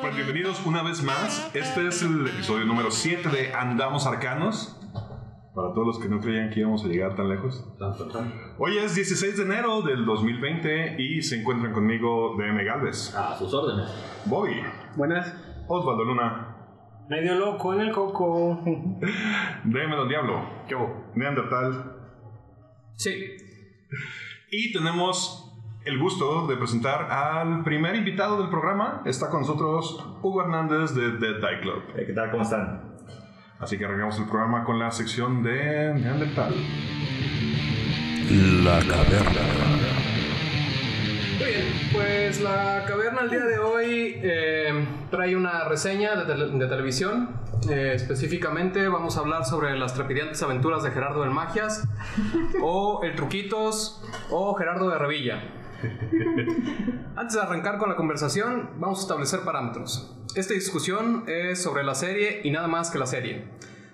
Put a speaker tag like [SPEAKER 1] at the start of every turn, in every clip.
[SPEAKER 1] Pues bienvenidos una vez más. Este es el episodio número 7 de Andamos Arcanos. Para todos los que no creían que íbamos a llegar tan lejos. Hoy es 16 de enero del 2020 y se encuentran conmigo DM Galvez,
[SPEAKER 2] A sus órdenes.
[SPEAKER 1] Bobby,
[SPEAKER 3] Buenas.
[SPEAKER 1] Osvaldo Luna,
[SPEAKER 3] Medio loco en el coco.
[SPEAKER 1] DM Don Diablo,
[SPEAKER 3] ¿Qué hubo?
[SPEAKER 1] Neandertal.
[SPEAKER 3] Sí.
[SPEAKER 1] Y tenemos el gusto de presentar al primer invitado del programa. Está con nosotros Hugo Hernández de Dead Die Club.
[SPEAKER 2] Eh, ¿Qué tal? ¿Cómo están?
[SPEAKER 1] Así que arrancamos el programa con la sección de Neandertal. La caverna.
[SPEAKER 3] Muy bien, pues la caverna el día de hoy eh, trae una reseña de, de televisión. Eh, específicamente vamos a hablar sobre las trepidantes aventuras de Gerardo del Magias, o El Truquitos, o Gerardo de Revilla. Antes de arrancar con la conversación, vamos a establecer parámetros. Esta discusión es sobre la serie y nada más que la serie.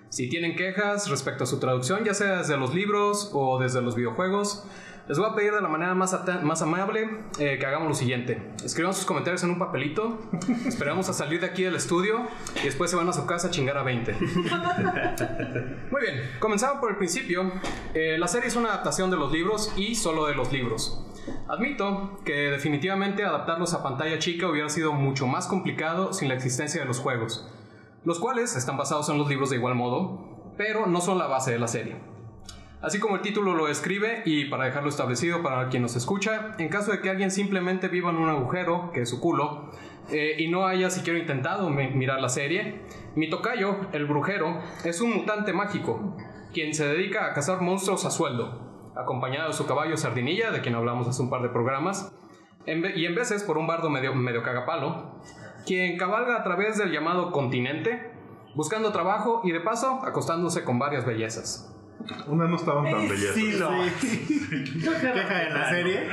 [SPEAKER 3] Si tienen quejas respecto a su traducción, ya sea desde los libros o desde los videojuegos, les voy a pedir de la manera más, más amable eh, que hagamos lo siguiente. Escriban sus comentarios en un papelito, esperamos a salir de aquí del estudio y después se van a su casa a chingar a 20. Muy bien, comenzamos por el principio. Eh, la serie es una adaptación de los libros y solo de los libros. Admito que definitivamente adaptarlos a pantalla chica hubiera sido mucho más complicado sin la existencia de los juegos, los cuales están basados en los libros de igual modo, pero no son la base de la serie. Así como el título lo describe, y para dejarlo establecido para quien nos escucha, en caso de que alguien simplemente viva en un agujero, que es su culo, eh, y no haya siquiera intentado mi- mirar la serie, mi tocayo, el brujero, es un mutante mágico, quien se dedica a cazar monstruos a sueldo, acompañado de su caballo Sardinilla, de quien hablamos hace un par de programas, y en veces por un bardo medio, medio cagapalo, quien cabalga a través del llamado continente, buscando trabajo y de paso acostándose con varias bellezas.
[SPEAKER 1] Unas no estaban tan bellezas.
[SPEAKER 4] Queja de la serie.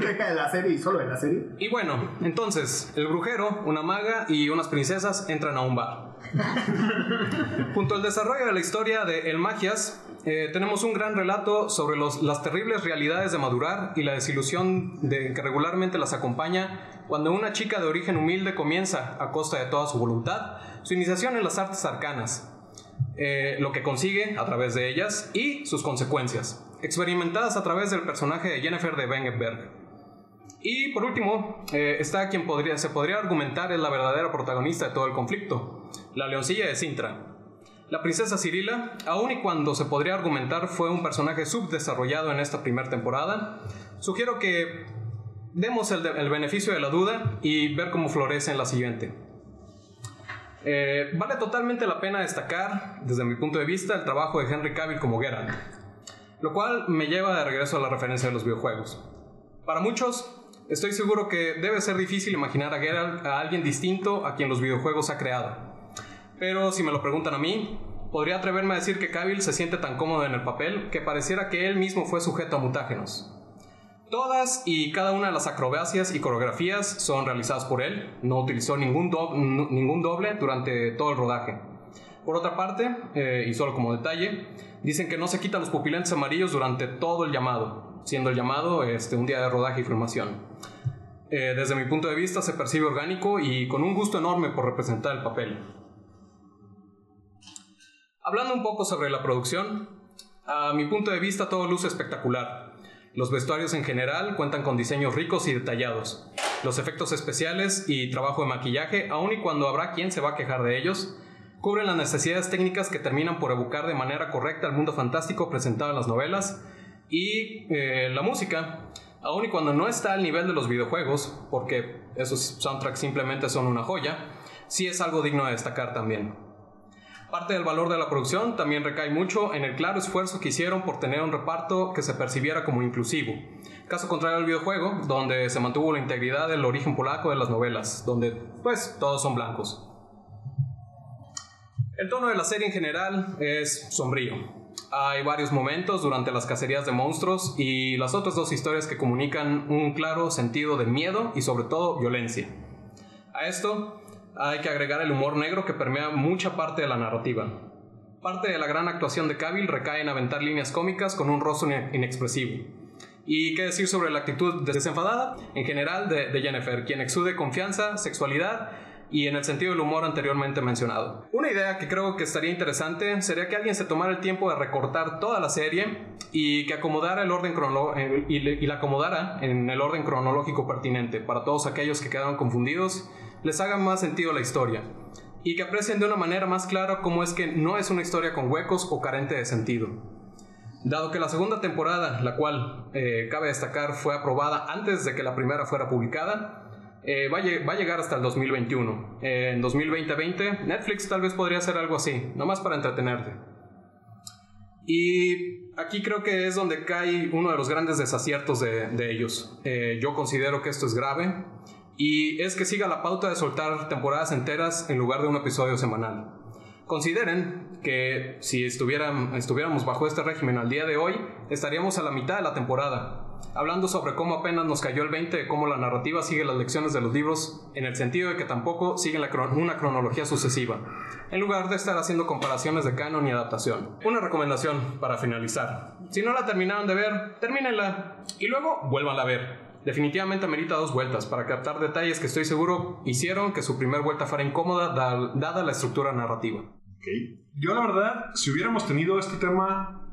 [SPEAKER 4] Queja de la serie y solo de la serie.
[SPEAKER 3] Y bueno, entonces, el brujero, una maga y unas princesas entran a un bar. Junto al desarrollo de la historia de El Magias, eh, tenemos un gran relato sobre los- las terribles realidades de madurar y la desilusión de, que regularmente las acompaña cuando una chica de origen humilde comienza, a costa de toda su voluntad, su iniciación en las artes arcanas. eh, lo que consigue a través de ellas y sus consecuencias, experimentadas a través del personaje de Jennifer de Wengenberg. Y por último, eh, está quien podría, se podría argumentar es la verdadera protagonista de todo el conflicto, la leoncilla de Sintra. La princesa Cirila, aun y cuando se podría argumentar fue un personaje subdesarrollado en esta primera temporada, sugiero que demos el, beneficio de la duda y ver cómo florece en la siguiente. Eh, vale totalmente la pena destacar, desde mi punto de vista, el trabajo de Henry Cavill como Geralt, lo cual me lleva de regreso a la referencia de los videojuegos. Para muchos, estoy seguro que debe ser difícil imaginar a Geralt a alguien distinto a quien los videojuegos ha creado. Pero si me lo preguntan a mí, podría atreverme a decir que Cavill se siente tan cómodo en el papel que pareciera que él mismo fue sujeto a mutágenos. Todas y cada una de las acrobacias y coreografías son realizadas por él, no utilizó ningún, doble durante todo el rodaje. Por otra parte, eh, y solo como detalle, dicen que no se quitan los pupilentes amarillos durante todo el llamado, siendo el llamado este, un día de rodaje y filmación. Eh, desde mi punto de vista se percibe orgánico y con un gusto enorme por representar el papel. Hablando un poco sobre la producción, a mi punto de vista todo luce espectacular. Los vestuarios en general cuentan con diseños ricos y detallados. Los efectos especiales y trabajo de maquillaje, aun y cuando habrá quien se va a quejar de ellos, cubren las necesidades técnicas que terminan por evocar de manera correcta el mundo fantástico presentado en las novelas y eh, la música, aun y cuando no está al nivel de los videojuegos, porque esos soundtracks simplemente son una joya, sí es algo digno de destacar también. Parte del valor de la producción también recae mucho en el claro esfuerzo que hicieron por tener un reparto que se percibiera como inclusivo. Caso contrario al videojuego, donde se mantuvo la integridad del origen polaco de las novelas, donde pues todos son blancos. El tono de la serie en general es sombrío. Hay varios momentos durante las cacerías de monstruos y las otras dos historias que comunican un claro sentido de miedo y sobre todo violencia. A esto hay que agregar el humor negro que permea mucha parte de la narrativa. Parte de la gran actuación de Cavill recae en aventar líneas cómicas con un rostro inexpresivo. Y qué decir sobre la actitud desenfadada en general de, Jennifer, quien exude confianza, sexualidad y en el sentido del humor anteriormente mencionado. Una idea que creo que estaría interesante sería que alguien se tomara el tiempo de recortar toda la serie y que acomodara el orden eh, y la acomodara en el orden cronológico pertinente para todos aquellos que quedaron confundidos les haga más sentido la historia y que aprecien de una manera más clara cómo es que no es una historia con huecos o carente de sentido. Dado que la segunda temporada, la cual eh, cabe destacar fue aprobada antes de que la primera fuera publicada, eh, va, a llegar hasta el 2021. en 2020 Netflix tal vez podría hacer algo así, nomás para entretenerte. Y aquí creo que es donde cae uno de los grandes desaciertos de, ellos. Eh, yo considero que esto es grave y es que siga la pauta de soltar temporadas enteras en lugar de un episodio semanal. Consideren que si estuviéramos bajo este régimen al día de hoy, estaríamos a la mitad de la temporada, hablando sobre cómo apenas nos cayó el 20 de cómo la narrativa sigue las lecciones de los libros, en el sentido de que tampoco siguen una cronología sucesiva, en lugar de estar haciendo comparaciones de canon y adaptación. Una recomendación para finalizar. Si no la terminaron de ver, termínenla y luego vuélvanla a ver. Definitivamente amerita dos vueltas para captar detalles que estoy seguro hicieron que su primera vuelta fuera incómoda dada la estructura narrativa.
[SPEAKER 1] Yo la verdad, si hubiéramos tenido este tema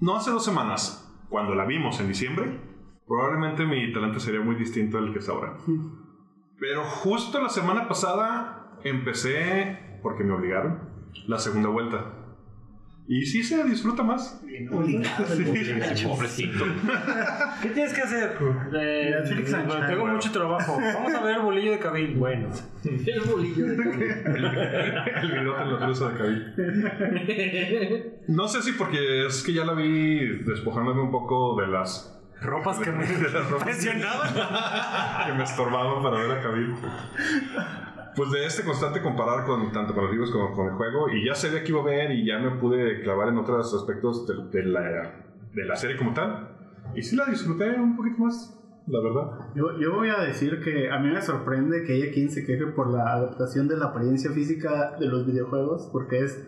[SPEAKER 1] no hace dos semanas, cuando la vimos en diciembre, probablemente mi talento sería muy distinto al que es ahora. Pero justo la semana pasada empecé, porque me obligaron, la segunda vuelta. Y sí se disfruta más.
[SPEAKER 2] Pobrecito. ¿Qué tienes que hacer? Eh, tengo mucho trabajo. Vamos a ver el bolillo de Cabil. Bueno.
[SPEAKER 5] El bolillo de Cabil.
[SPEAKER 1] el bigote loturoso de Cabil. No sé si porque es que ya la vi despojándome un poco de las
[SPEAKER 2] ropas que me de las ropas
[SPEAKER 1] que me estorbaban para ver a Cabil pues de este constante comparar con tanto con los libros como con el juego y ya sabía que iba a ver y ya me pude clavar en otros aspectos de, la, de la serie como tal y sí la disfruté un poquito más la verdad.
[SPEAKER 4] Yo, yo voy a decir que a mí me sorprende que haya quien se queje por la adaptación de la apariencia física de los videojuegos, porque es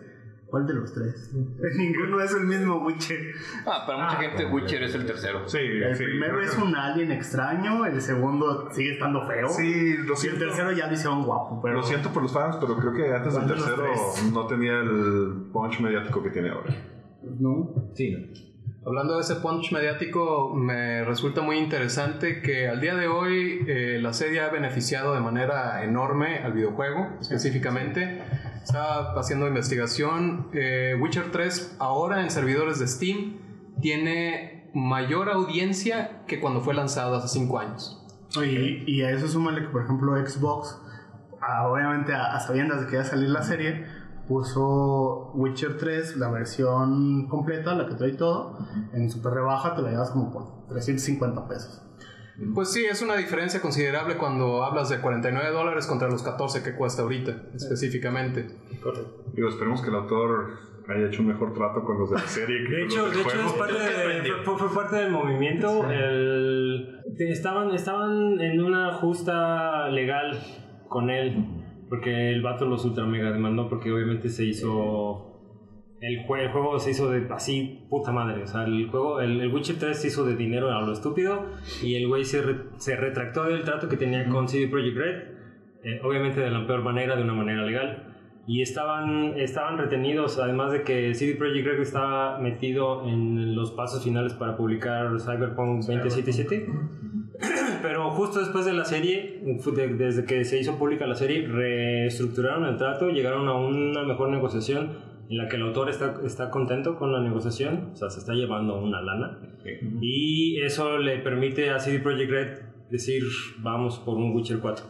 [SPEAKER 4] ¿Cuál de los tres? Ninguno es el mismo Witcher.
[SPEAKER 5] Ah, para mucha ah, gente Witcher es el tercero.
[SPEAKER 4] Sí, el primero es un alien extraño, el segundo sigue estando feo.
[SPEAKER 1] Sí, lo
[SPEAKER 4] siento. Y el tercero ya lo hicieron guapo. Pero...
[SPEAKER 1] Lo siento por los fans, pero creo que antes del tercero no tenía el punch mediático que tiene ahora.
[SPEAKER 4] No.
[SPEAKER 3] Sí, Hablando de ese punch mediático, me resulta muy interesante que al día de hoy eh, la serie ha beneficiado de manera enorme al videojuego, específicamente. Estaba haciendo investigación. Eh, Witcher 3 ahora en servidores de Steam tiene mayor audiencia que cuando fue lanzado hace 5 años.
[SPEAKER 4] Y, y, a eso súmale que, por ejemplo, Xbox, obviamente a, a sabiendas de que iba a salir la serie, puso Witcher 3, la versión completa, la que trae todo, en super rebaja te la llevas como por 350 pesos.
[SPEAKER 3] Pues sí, es una diferencia considerable cuando hablas de 49 dólares contra los 14 que cuesta ahorita, específicamente.
[SPEAKER 1] Digo, esperemos que el autor haya hecho un mejor trato con los de la serie.
[SPEAKER 2] de hecho, de hecho es parte fue, parte del movimiento. estaban, estaban en una justa legal con él porque el vato los ultra mega demandó porque obviamente se hizo... El, juego se hizo de así, puta madre. O sea, el juego, el, Witcher 3 se hizo de dinero a lo estúpido y el güey se, se retractó del trato que tenía con CD Projekt Red. Eh, obviamente de la peor manera, de una manera legal. Y estaban, estaban retenidos, además de que CD Projekt Red estaba metido en los pasos finales para publicar Cyberpunk 2077. Pero justo después de la serie, desde que se hizo pública la serie, reestructuraron el trato, llegaron a una mejor negociación en la que el autor está, está contento con la negociación, o sea, se está llevando una lana. Y eso le permite a CD Projekt Red decir, vamos por un Witcher 4.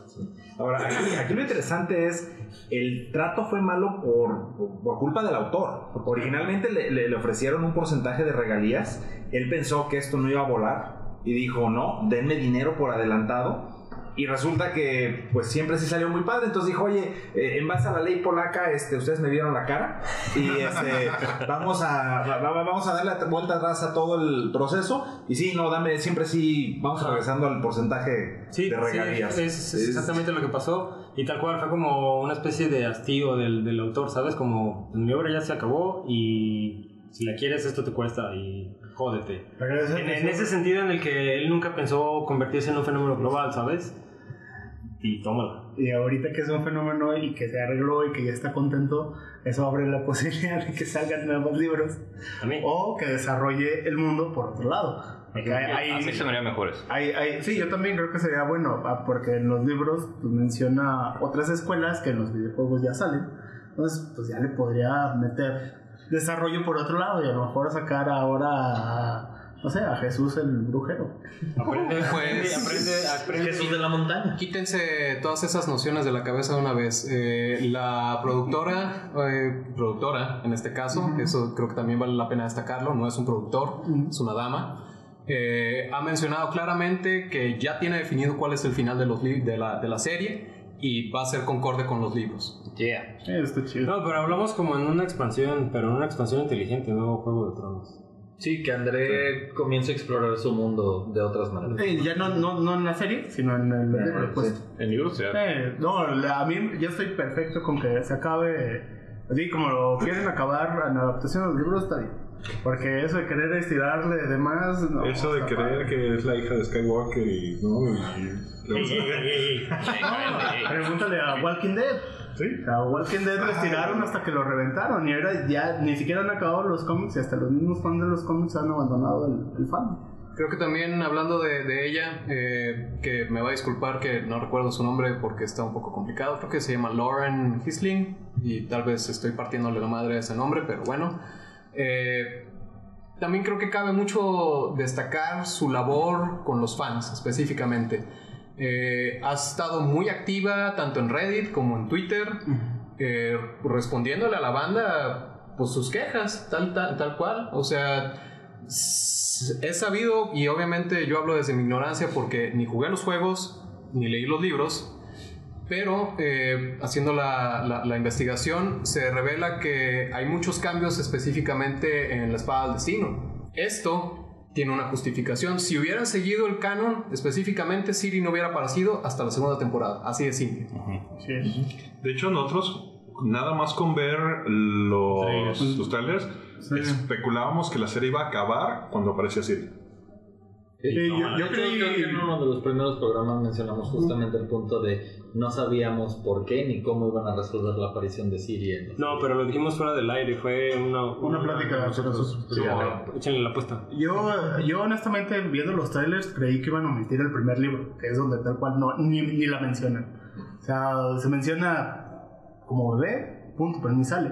[SPEAKER 6] Ahora, aquí, lo interesante es, el trato fue malo por, por, culpa del autor. Originalmente le, le ofrecieron un porcentaje de regalías, él pensó que esto no iba a volar y dijo, no, denme dinero por adelantado. Y resulta que, pues siempre sí salió muy padre. Entonces dijo, oye, eh, en base a la ley polaca, este, ustedes me vieron la cara. Y este, vamos, a, va- va- vamos a darle vuelta atrás a todo el proceso. Y sí, no, dame, siempre sí, vamos regresando al porcentaje
[SPEAKER 2] Sí,
[SPEAKER 6] de regalías.
[SPEAKER 2] sí, es, es exactamente lo que pasó. Y tal cual fue como una especie de hastío del, del autor, ¿sabes? Como mi obra ya se acabó y si la quieres esto te cuesta y jódete. En, en ese sentido en el que él nunca pensó convertirse en un fenómeno global, ¿sabes? Y tómala.
[SPEAKER 4] Y ahorita que es un fenómeno y que se arregló y que ya está contento, eso abre la posibilidad de que salgan nuevos libros
[SPEAKER 2] También.
[SPEAKER 4] o que desarrolle el mundo por otro lado. Porque hay,
[SPEAKER 5] A mí se me haría mejor eso.
[SPEAKER 4] hay- hay- sí, yo también creo que sería bueno, ah, porque en los libros pues, menciona otras escuelas que en los videojuegos ya salen. Entonces, pues ya le podría meter desarrollo por otro lado y a lo mejor sacar ahora a, no sé, a Jesús el brujero.
[SPEAKER 2] Aprende,
[SPEAKER 3] Pues-
[SPEAKER 2] aprende, aprende.
[SPEAKER 7] Jesús de la montaña.
[SPEAKER 3] Quítense todas esas nociones de la cabeza de una vez. Eh, la productora, eh, productora en este caso, eso creo que también vale la pena destacarlo, no es un productor, es una dama. eh, ha mencionado claramente que ya tiene definido cuál es el final de, los de, la, de la serie y va a ser concorde con los libros.
[SPEAKER 5] Yeah.
[SPEAKER 4] Eh, está chido.
[SPEAKER 2] No, pero hablamos como en una expansión, pero en una expansión inteligente, no Juego de Tronos.
[SPEAKER 7] Sí, que André comienza a explorar su mundo de otras maneras.
[SPEAKER 4] Eh, ya no, no, no en la serie, sino en el libro. Pues,
[SPEAKER 5] En libros, ya.
[SPEAKER 4] Eh, no, la- a mí yo estoy perfecto con que se acabe. Así como lo quieren acabar en adaptación a los libros, está bien. Porque eso de querer estirarle de más. No,
[SPEAKER 1] Eso de creer
[SPEAKER 4] padre.
[SPEAKER 1] que es la hija de Skywalker y. ¿no? y le
[SPEAKER 4] Pregúntale a Walking Dead.
[SPEAKER 1] Sí.
[SPEAKER 4] A Walking Dead lo estiraron hasta que lo reventaron. Y ahora ya ni siquiera han acabado los cómics. Y hasta los mismos fans de los cómics han abandonado el, el fan.
[SPEAKER 3] Creo que también hablando de, de ella, eh, que me va a disculpar que no recuerdo su nombre porque está un poco complicado, creo que se llama Lauren Hisling y tal vez estoy partiéndole la madre a ese nombre, pero bueno. Eh, también creo que cabe mucho destacar su labor con los fans específicamente. Eh, ha estado muy activa tanto en Reddit como en Twitter, eh, respondiéndole a la banda pues sus quejas, tal, tal, tal cual. O sea, he sabido, y obviamente yo hablo desde mi ignorancia porque ni jugué los juegos, ni leí los libros, pero eh, haciendo la, la- la investigación se revela que hay muchos cambios específicamente en la espada del destino. Esto tiene una justificación. Si hubieran seguido el canon, específicamente Siri no hubiera aparecido hasta la segunda temporada. Así de simple.
[SPEAKER 1] De hecho, nosotros, nada más con ver los, los trailers, especulábamos que la serie iba a acabar cuando aparecía Siri.
[SPEAKER 4] Sí, yo, yo
[SPEAKER 7] hecho,
[SPEAKER 4] creí.
[SPEAKER 7] creo que en uno de los primeros programas mencionamos justamente el punto de no sabíamos por qué ni cómo iban a resolver la aparición de Siri
[SPEAKER 2] No, pero lo dijimos fuera del aire, fue una,
[SPEAKER 4] Una plática de nosotros.
[SPEAKER 2] Sí, échenle la apuesta.
[SPEAKER 4] Yo, yo honestamente viendo los trailers creí que iban a omitir el primer libro, que es donde tal cual no, ni, ni la mencionan. O sea, se menciona como bebé, punto, pero ni sale.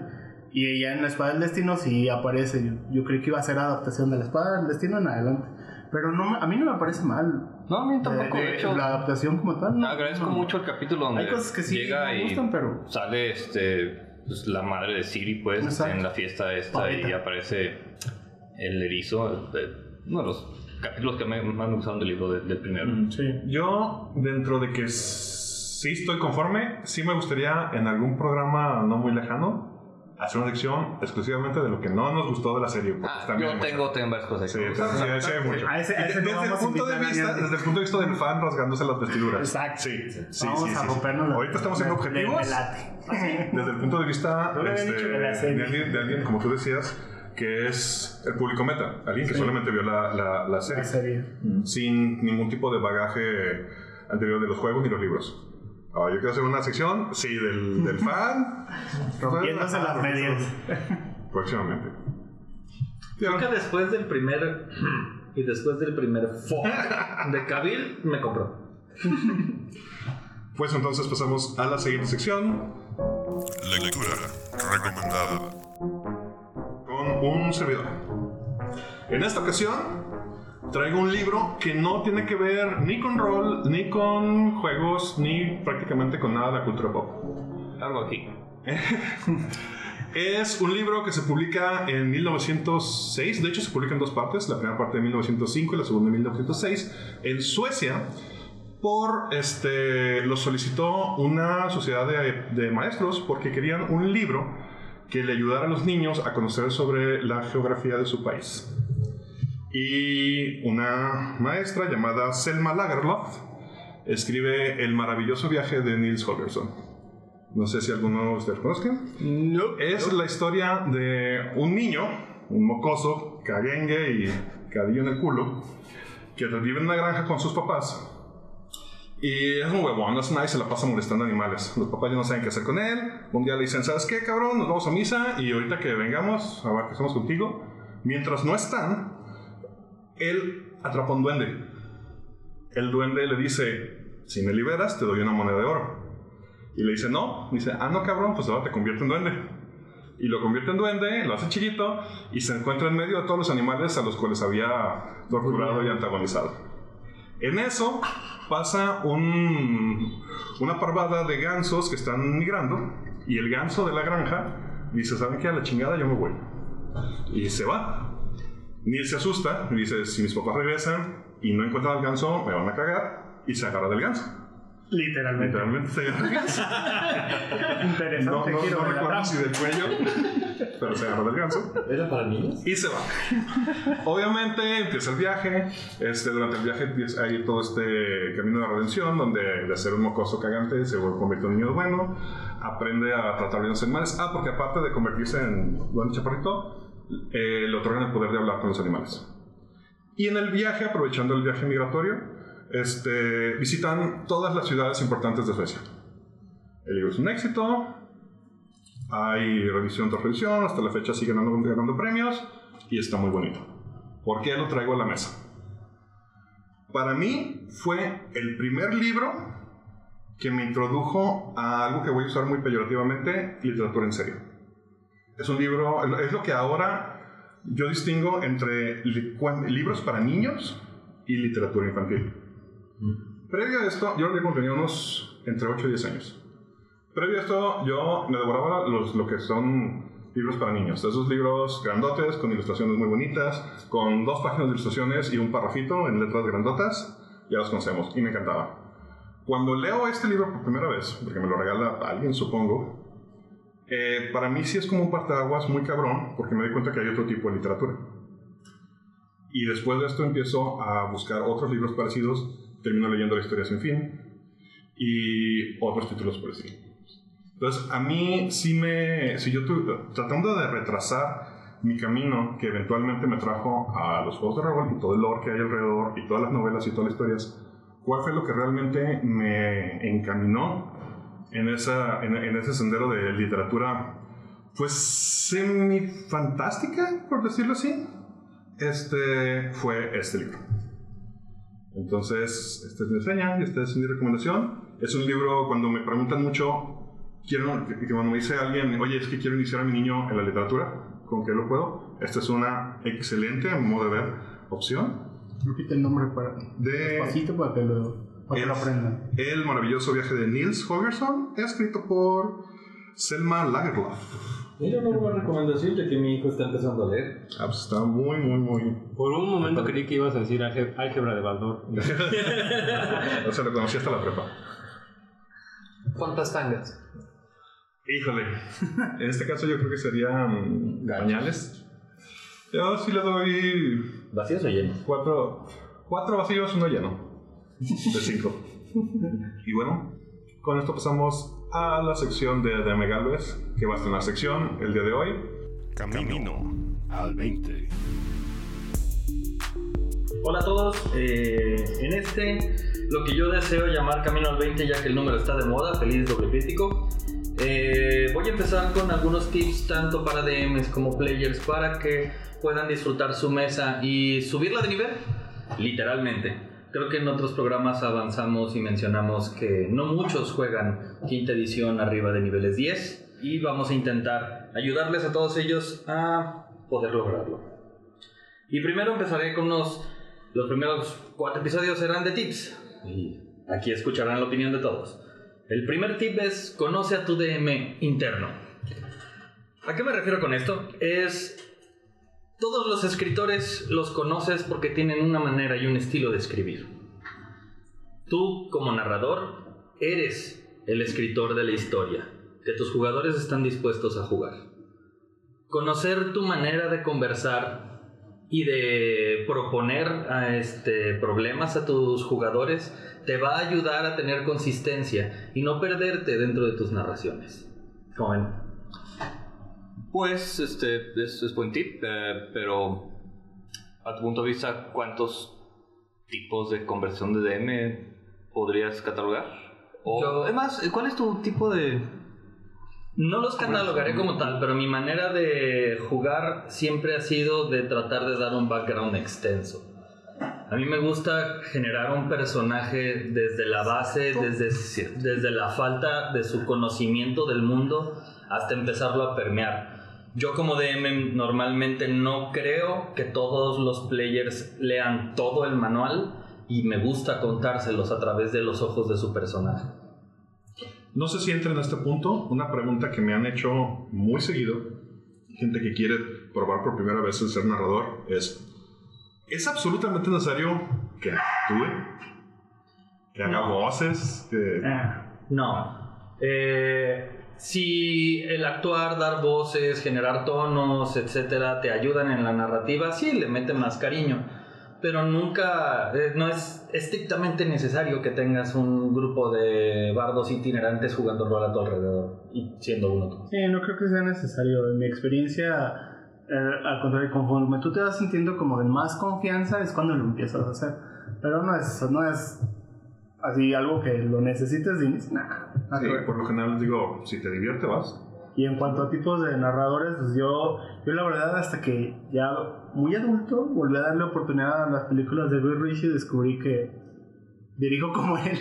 [SPEAKER 4] Y ya en la Espada del Destino sí aparece. Yo, yo creí que iba a ser adaptación de la Espada del Destino en adelante. Pero no, me- a mí no me parece mal.
[SPEAKER 5] No, a mí tampoco.
[SPEAKER 4] de-
[SPEAKER 5] De hecho,
[SPEAKER 4] la adaptación como tal. no.
[SPEAKER 5] agradezco
[SPEAKER 4] No.
[SPEAKER 5] mucho el capítulo donde
[SPEAKER 4] Hay cosas que sí
[SPEAKER 5] llega
[SPEAKER 4] me
[SPEAKER 5] y
[SPEAKER 4] gustan, pero.
[SPEAKER 5] sale este pues, la madre de Siri pues
[SPEAKER 4] Exacto.
[SPEAKER 5] en la fiesta esta y aparece el erizo uno de los capítulos que me, más me gustaron del libro de- del primero
[SPEAKER 4] Sí.
[SPEAKER 1] Yo, dentro de que sí estoy conforme, sí me gustaría en algún programa no muy lejano hacer una sección exclusivamente de lo que no nos gustó de la serie. porque
[SPEAKER 5] ah,
[SPEAKER 1] también
[SPEAKER 5] yo tengo, tengo varias cosas
[SPEAKER 1] Sí,
[SPEAKER 5] ahí.
[SPEAKER 1] sí, sí, sí, hay mucho.
[SPEAKER 4] A ese- a ese no
[SPEAKER 1] desde, el punto de vista, desde el punto de vista del fan rasgándose las vestiduras.
[SPEAKER 4] Exacto.
[SPEAKER 1] Sí, sí,
[SPEAKER 4] Vamos
[SPEAKER 1] sí,
[SPEAKER 4] a
[SPEAKER 1] sí, sí.
[SPEAKER 4] rompernos la-
[SPEAKER 1] Ahorita estamos siendo objetivos.
[SPEAKER 4] me late.
[SPEAKER 1] Desde el punto de vista este,
[SPEAKER 4] de la
[SPEAKER 1] de,
[SPEAKER 4] serie.
[SPEAKER 1] alguien, de alguien, como tú decías, que es el público meta. Alguien que solamente vio la, la, la serie.
[SPEAKER 4] La serie.
[SPEAKER 1] Sin ningún tipo de bagaje anterior de los juegos ni los libros. Ah, yo quiero hacer una sección, sí, del, del fan.
[SPEAKER 4] Rompiéndose las medias.
[SPEAKER 1] Próximamente.
[SPEAKER 7] Creo que después del primer y después del primer fuck de Kabil me compró.
[SPEAKER 1] Pues entonces pasamos a la siguiente sección.
[SPEAKER 8] Lectura recomendada.
[SPEAKER 1] con un servidor. En esta ocasión traigo un libro que no tiene que ver ni con rol, ni con juegos, ni prácticamente con nada de la cultura pop.
[SPEAKER 5] algo aquí
[SPEAKER 1] Es un libro que se publica en 1906, de hecho se publica en dos partes, la primera parte de 1905 y la segunda de 1906, en Suecia, por, este, lo solicitó una sociedad de, de maestros porque querían un libro que le ayudara a los niños a conocer sobre la geografía de su país. Y una maestra llamada Selma Lagerlof escribe El maravilloso viaje de Niels Holgersson. No sé si alguno de ustedes conozcan.
[SPEAKER 2] No.
[SPEAKER 1] Es la historia de un niño, un mocoso, caguengue y cadillo en el culo, que vive en una granja con sus papás. Y es un huevón, no es nadie se la pasa molestando animales. Los papás ya no saben qué hacer con él. Un día le dicen, ¿sabes qué, cabrón? Nos vamos a misa y ahorita que vengamos a ver qué hacemos contigo. Mientras no están, él atrapa un duende. El duende le dice, si me liberas, te doy una moneda de oro. Y le dice, no. Dice, ah, no, cabrón, pues ahora te convierte en duende. Y lo convierte en duende, lo hace chiquito y se encuentra en medio de todos los animales a los cuales había torturado y antagonizado. En eso pasa un- una parvada de gansos que están migrando y el ganso de la granja dice, ¿saben qué? A la chingada yo me voy. Y se va. Neil se asusta y dice, si mis papás regresan y no encuentran al ganso, me van a cagar. Y se agarra del ganso.
[SPEAKER 4] Literalmente.
[SPEAKER 1] Literalmente se agarra del ganso.
[SPEAKER 4] Interesante
[SPEAKER 1] No, no, no recuerdo si del cuello, pero se agarra del ganso.
[SPEAKER 7] ¿Era para niños?
[SPEAKER 1] Y se va. Obviamente empieza el viaje. Este, durante el viaje empieza- hay todo este camino de redención donde de ser un mocoso cagante se vuelve- convierte en un niño bueno. Aprende a tratar bien los animales. Ah, porque aparte de convertirse en duende chaparrito, eh, le otorgan el poder de hablar con los animales. Y en el viaje, aprovechando el viaje migratorio, este, visitan todas las ciudades importantes de Suecia. El libro es un éxito, hay revisión tras revisión, hasta la fecha siguen ganando, ganando premios y está muy bonito. ¿Por qué lo traigo a la mesa? Para mí fue el primer libro que me introdujo a algo que voy a usar muy peyorativamente, literatura en serio. Es un libro, es lo que ahora yo distingo entre li- libros para niños y literatura infantil. Previo a esto, yo lo que tenía unos entre 8 y 10 años. Previo a esto, yo me devoraba los, lo que son libros para niños. Esos libros grandotes, con ilustraciones muy bonitas, con dos páginas de ilustraciones y un parrafito en letras grandotas, ya los conocemos, y me encantaba. Cuando leo este libro por primera vez, porque me lo regala alguien, supongo, eh, para mí sí es como un parteaguas muy cabrón, porque me doy cuenta que hay otro tipo de literatura. Y después de esto empiezo a buscar otros libros parecidos, termino leyendo La historia sin fin y otros títulos así. Entonces, a mí sí me. Si yo tu- tratando de retrasar mi camino que eventualmente me trajo a los juegos de rol y todo el lore que hay alrededor y todas las novelas y todas las historias, ¿cuál fue lo que realmente me encaminó en, esa, en, en ese sendero de literatura? Pues semi-fantástica, por decirlo así. Este fue este libro. Entonces, esta es mi reseña y esta es mi recomendación. Es un libro, cuando me preguntan mucho, quiero, que cuando me dice alguien, oye, es que quiero iniciar a mi niño en la literatura, ¿con qué lo puedo? Esta es una excelente, a modo de ver, opción.
[SPEAKER 4] Repite el nombre para,
[SPEAKER 1] De
[SPEAKER 4] despacito para que lo, para que lo aprendan.
[SPEAKER 1] El maravilloso viaje de Niels Holgersson, escrito por Selma Lagerlof.
[SPEAKER 7] Mira una buena recomendación ya que mi hijo está empezando a leer.
[SPEAKER 1] Ah, pues está muy, muy, muy.
[SPEAKER 2] Por un momento creí que ibas a decir álge- álgebra de Baldor.
[SPEAKER 1] O sea, lo conocí hasta la prepa.
[SPEAKER 3] ¿Cuántas tangas?
[SPEAKER 1] Híjole, en este caso yo creo que serían pañales. Yo sí le doy
[SPEAKER 7] ¿Vacíos o llenos?
[SPEAKER 1] cuatro, cuatro vacíos, uno lleno. De cinco. Y bueno, con esto pasamos a la sección de DM Galvez, que va a estar en la sección el día de hoy.
[SPEAKER 8] Camino al 20.
[SPEAKER 7] Hola a todos, eh, en este lo que yo deseo llamar Camino al 20 ya que el número está de moda, feliz doble crítico. Eh, voy a empezar con algunos tips tanto para DMs como players para que puedan disfrutar su mesa y subirla de nivel, literalmente. Creo que en otros programas avanzamos y mencionamos que no muchos juegan quinta edición arriba de niveles 10 y vamos a intentar ayudarles a todos ellos a poder lograrlo. Y primero empezaré con unos... Los primeros cuatro episodios serán de tips. Y aquí escucharán la opinión de todos. El primer tip es conoce a tu DM interno. ¿A qué me refiero con esto? Es... Todos los escritores los conoces porque tienen una manera y un estilo de escribir. Tú, como narrador, eres el escritor de la historia, que tus jugadores están dispuestos a jugar. Conocer tu manera de conversar y de proponer a este, problemas a tus jugadores te va a ayudar a tener consistencia y no perderte dentro de tus narraciones. Como.
[SPEAKER 5] Pues, este, es, es buen tip, eh, pero a tu punto de vista, ¿cuántos tipos de conversión de DM podrías catalogar? O,
[SPEAKER 7] Yo-
[SPEAKER 5] además, ¿cuál es tu tipo de...?
[SPEAKER 7] No los catalogaré como tal, pero mi manera de jugar siempre ha sido de tratar de dar un background extenso. A mí me gusta generar un personaje desde la base, desde, desde la falta de su conocimiento del mundo hasta empezarlo a permear. Yo como DM normalmente no creo que todos los players lean todo el manual y me gusta contárselos a través de los ojos de su personaje.
[SPEAKER 1] No sé si entra en este punto una pregunta que me han hecho muy seguido. Gente que quiere probar por primera vez el ser narrador es: ¿es absolutamente necesario que actúe? ¿Que haga
[SPEAKER 7] No.
[SPEAKER 1] voces? Que...
[SPEAKER 4] Ah,
[SPEAKER 7] No. Eh, si el actuar, dar voces, generar tonos, etcétera, te ayudan en la narrativa, sí, le meten más cariño. Pero nunca, eh, no es estrictamente necesario que tengas un grupo de bardos itinerantes jugando rol a tu alrededor y siendo uno tú.
[SPEAKER 4] Sí, no creo que sea necesario. En mi experiencia, eh, al contrario, conforme tú te vas sintiendo como de más confianza es cuando lo empiezas a hacer. Pero no es, no es así algo que lo necesites de inicio. Nah,
[SPEAKER 1] Sí,
[SPEAKER 4] que ver.
[SPEAKER 1] por lo general les digo: si te divierte, vas.
[SPEAKER 4] Y en cuanto a tipos de narradores, pues yo, yo la verdad hasta que ya muy adulto volví a darle oportunidad a las películas de Guy Ritchie y descubrí que dirijo como él.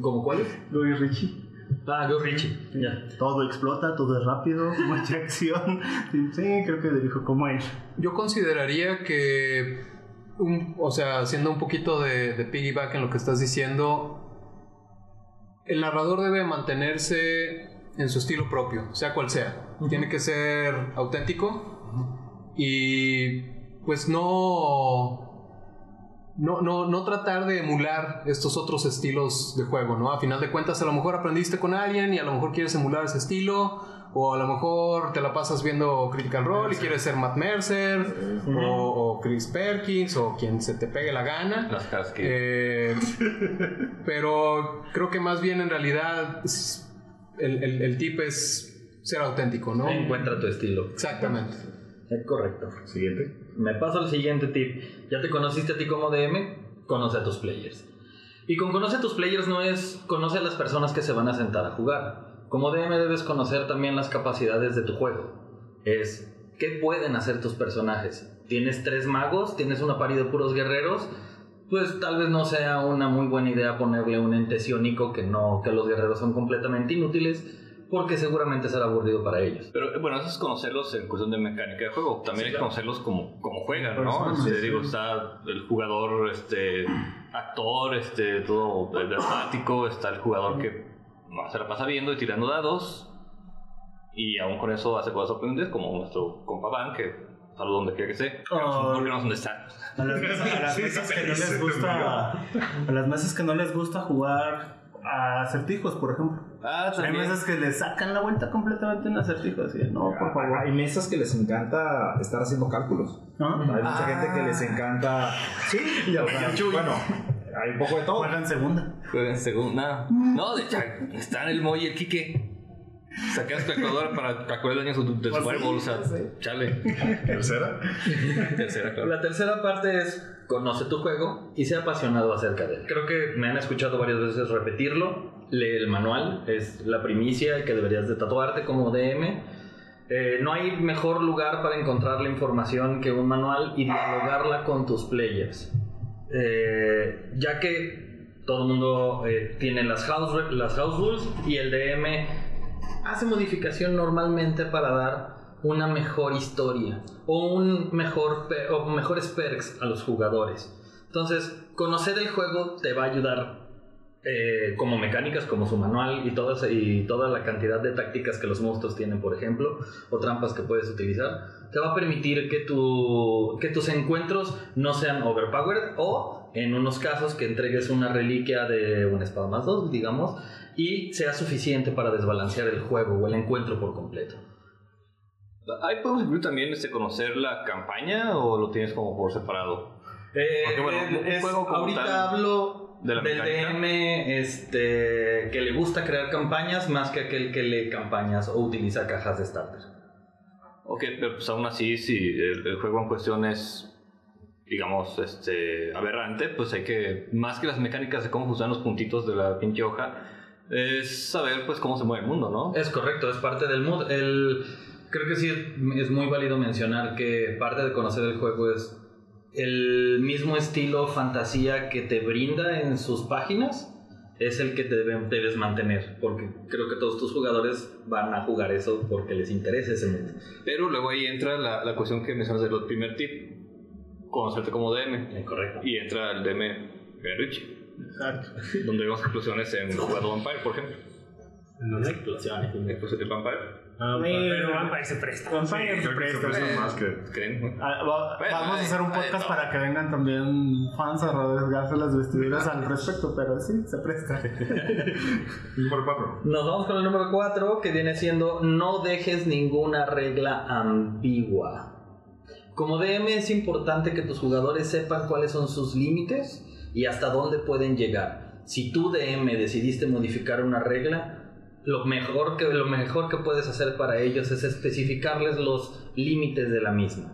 [SPEAKER 7] ¿Como cuáles?
[SPEAKER 4] Guy Ritchie.
[SPEAKER 7] Ah, Go Richie. Ya.
[SPEAKER 4] Todo explota, todo es rápido, mucha acción. Sí, sí, creo que dirijo como él.
[SPEAKER 3] Yo consideraría que, un- o sea, haciendo un poquito de, de piggyback en lo que estás diciendo, el narrador debe mantenerse en su estilo propio, sea cual sea. Tiene que ser auténtico y pues no... No, no, no tratar de emular estos otros estilos de juego, ¿no? A final de cuentas, a lo mejor aprendiste con alguien y a lo mejor quieres emular ese estilo, o a lo mejor te la pasas viendo Critical Role y quieres ser Matt Mercer, o, o Chris Perkins, o quien se te pegue la gana.
[SPEAKER 5] Las.
[SPEAKER 3] Eh, pero creo que más bien en realidad el, el, el tip es ser auténtico, ¿no?
[SPEAKER 7] Encuentra tu estilo.
[SPEAKER 3] Exactamente.
[SPEAKER 7] Es correcto.
[SPEAKER 1] Siguiente.
[SPEAKER 7] Me paso al siguiente tip. Ya te conociste a ti como DM, conoce a tus players. Y con conoce a tus players no es conoce a las personas que se van a sentar a jugar. Como DM debes conocer también las capacidades de tu juego. Es qué pueden hacer tus personajes. Tienes tres magos, tienes una party de puros guerreros. Pues tal vez no sea una muy buena idea ponerle un ente ciónico que no, que los guerreros son completamente inútiles, porque seguramente será aburrido para ellos.
[SPEAKER 5] Pero eh, bueno, eso es conocerlos en cuestión de mecánica de juego. También hay que conocerlos como, como juegan, ¿no?
[SPEAKER 4] Personas,
[SPEAKER 5] Este,
[SPEAKER 4] sí.
[SPEAKER 5] digo, está el jugador, este, actor, este, todo dramático, está el jugador que no, se la pasa viendo y tirando dados. Y aún con eso hace cosas sorprendentes, como nuestro compa Van, que saludo donde quiera que esté.
[SPEAKER 4] Oh.
[SPEAKER 5] Porque no sé dónde está.
[SPEAKER 4] A las, mesas- a las
[SPEAKER 1] Sí,
[SPEAKER 4] mesas
[SPEAKER 1] sí,
[SPEAKER 4] que no
[SPEAKER 1] sí,
[SPEAKER 4] les
[SPEAKER 1] sí,
[SPEAKER 4] gusta. A las mesas que no les gusta jugar a acertijos, por ejemplo.
[SPEAKER 5] Ah,
[SPEAKER 4] Hay mesas que le sacan la vuelta completamente en acertijos. Así, de, no, por favor.
[SPEAKER 6] Hay mesas que les encanta estar haciendo cálculos.
[SPEAKER 4] ¿No?
[SPEAKER 6] Hay mucha
[SPEAKER 5] Ah.
[SPEAKER 6] gente que les encanta. Sí, sea,
[SPEAKER 4] ya,
[SPEAKER 6] bueno, hay un poco de todo.
[SPEAKER 4] Juegan segunda.
[SPEAKER 5] Juega en segunda. No, de hecho, está en el Moy y el Quique. La calculadora para calcular el daño de su
[SPEAKER 4] Pues sí,
[SPEAKER 5] Fireball, o sea,
[SPEAKER 4] sí.
[SPEAKER 5] chale.
[SPEAKER 1] Tercera.
[SPEAKER 5] Tercera, claro.
[SPEAKER 7] La tercera parte es conoce tu juego y sea apasionado acerca de él. Creo que me han escuchado varias veces repetirlo. Lee el manual, es la primicia que deberías de tatuarte como DM. Eh, no hay mejor lugar para encontrar la información que un manual y dialogarla con tus players. Eh, ya que todo el mundo eh, tiene las house, las house rules y el DM hace modificación normalmente para dar una mejor historia o un mejor o mejores perks a los jugadores. Entonces, conocer el juego te va a ayudar eh, como mecánicas, como su manual y, todas, y toda la cantidad de tácticas que los monstruos tienen, por ejemplo, o trampas que puedes utilizar. Te va a permitir que, tu, que tus encuentros no sean overpowered o en unos casos, que entregues una reliquia de una espada más dos, digamos, y sea suficiente para desbalancear el juego o el encuentro por completo.
[SPEAKER 5] ¿Ahí podemos incluir también este, conocer la campaña o lo tienes como por separado?
[SPEAKER 7] Eh,
[SPEAKER 5] Porque, bueno,
[SPEAKER 7] eh,
[SPEAKER 5] un
[SPEAKER 7] es- ahorita
[SPEAKER 5] tal
[SPEAKER 7] hablo
[SPEAKER 5] de la
[SPEAKER 7] del
[SPEAKER 5] mecánica.
[SPEAKER 7] DM este, que le gusta crear campañas más que aquel que lee campañas o utiliza cajas de starter.
[SPEAKER 5] Ok, pero pues aún así, si el, el juego en cuestión es, digamos, este, aberrante, pues hay que, más que las mecánicas de cómo funcionan los puntitos de la pinche hoja, es saber pues cómo se mueve el mundo, ¿no?
[SPEAKER 7] Es correcto, es parte del mood. El, creo que sí es muy válido mencionar que parte de conocer el juego es el mismo estilo fantasía que te brinda en sus páginas. Es el que debe- debes mantener, porque creo que todos tus jugadores van a jugar eso porque les interesa ese mundo.
[SPEAKER 5] Pero luego ahí entra la, la cuestión que mencionas del primer tip, conocerte como DM.
[SPEAKER 7] Correcto.
[SPEAKER 5] Y entra el DM de Richie. Exacto. Donde vemos explosiones en Jugado Vampire, por ejemplo.
[SPEAKER 2] ¿En dónde?
[SPEAKER 7] Explosiones.
[SPEAKER 5] Pues el Vampire,
[SPEAKER 2] Ah,
[SPEAKER 4] Eh,
[SPEAKER 2] pero Vampire se presta.
[SPEAKER 4] Vampire se
[SPEAKER 1] Creo que se
[SPEAKER 4] presta.
[SPEAKER 1] presta más que.
[SPEAKER 5] ¿creen? no?
[SPEAKER 4] Ah, va-
[SPEAKER 5] Bueno,
[SPEAKER 4] vamos a hacer un podcast para que vengan también fans a rasgarse las vestiduras al respecto, pero sí, se presta.
[SPEAKER 1] Número 4.
[SPEAKER 7] Nos vamos con el número 4, que viene siendo no dejes ninguna regla ambigua. Como DM es importante que tus jugadores sepan cuáles son sus límites y hasta dónde pueden llegar. Si tú DM decidiste modificar una regla, lo mejor que, lo mejor que puedes hacer para ellos es especificarles los límites de la misma.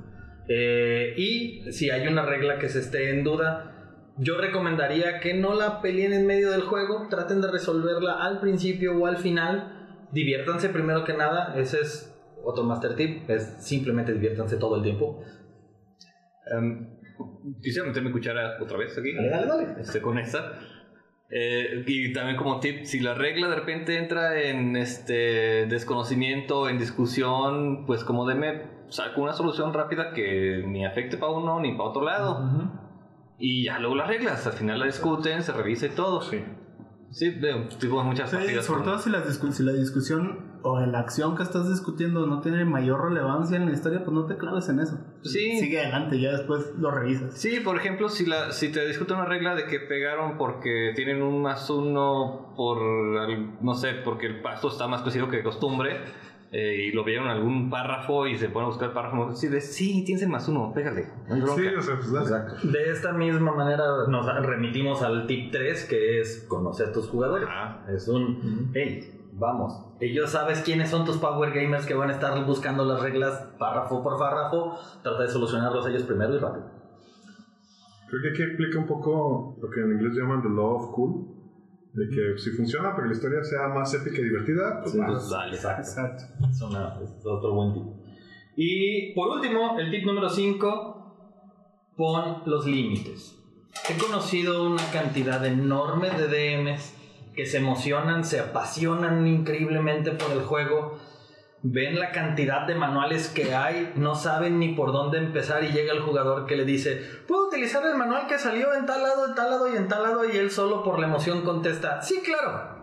[SPEAKER 7] Eh, y si hay una regla que se esté en duda, yo recomendaría que no la peleen en medio del juego, traten de resolverla al principio o al final. Diviértanse primero que nada, ese es otro master tip, es simplemente diviértanse todo el tiempo.
[SPEAKER 5] Em, quisiera meterme cuchara otra vez aquí.
[SPEAKER 7] Dale, dale, dale.
[SPEAKER 5] Este, con esta. Eh, y también como tip, si la regla de repente entra en este desconocimiento, en discusión, pues como deme, saco una solución rápida que ni afecte para uno ni para otro lado. Y ya luego las reglas, al final la discuten, se revisa y todo. Sí. Sí, veo, tipo muchas
[SPEAKER 4] Sí,
[SPEAKER 5] partidas.
[SPEAKER 4] sobre
[SPEAKER 5] con-
[SPEAKER 4] todo si la, discu- si la discusión o la acción que estás discutiendo no tiene mayor relevancia en la historia, pues no te claves en eso.
[SPEAKER 5] Sí.
[SPEAKER 4] Sigue adelante, ya después lo revisas.
[SPEAKER 5] Sí, por ejemplo, si, la, si te discute una regla de que pegaron porque tienen un más uno por, al- no sé, porque el pasto está más crecido que de costumbre eh, y lo vieron en algún párrafo y se ponen a buscar el párrafo, sí, de, sí, tienes el más uno, pégale. no hay bronca".
[SPEAKER 1] Sí, o sea, pues dale.
[SPEAKER 7] De esta misma manera nos remitimos al tip 3, que es conocer tus jugadores.
[SPEAKER 5] Ah.
[SPEAKER 7] Es un, hey, vamos, ellos sabes quiénes son tus power gamers que van a estar buscando las reglas párrafo por párrafo, trata de solucionarlos ellos primero y rápido.
[SPEAKER 1] Creo que aquí explica un poco lo que en inglés llaman the law of cool. De que si funciona para que la historia sea más épica y divertida, pues.
[SPEAKER 5] Pues dale.
[SPEAKER 4] Exacto.
[SPEAKER 7] Es, una- es otro buen tip. Y por último, el tip número 5, pon los límites. He conocido una cantidad enorme de DMs que se emocionan, se apasionan increíblemente por el juego, ven la cantidad de manuales que hay, no saben ni por dónde empezar y llega el jugador que le dice, puedo utilizar el manual que salió en tal lado, en tal lado y en tal lado y él solo por la emoción contesta, sí, claro.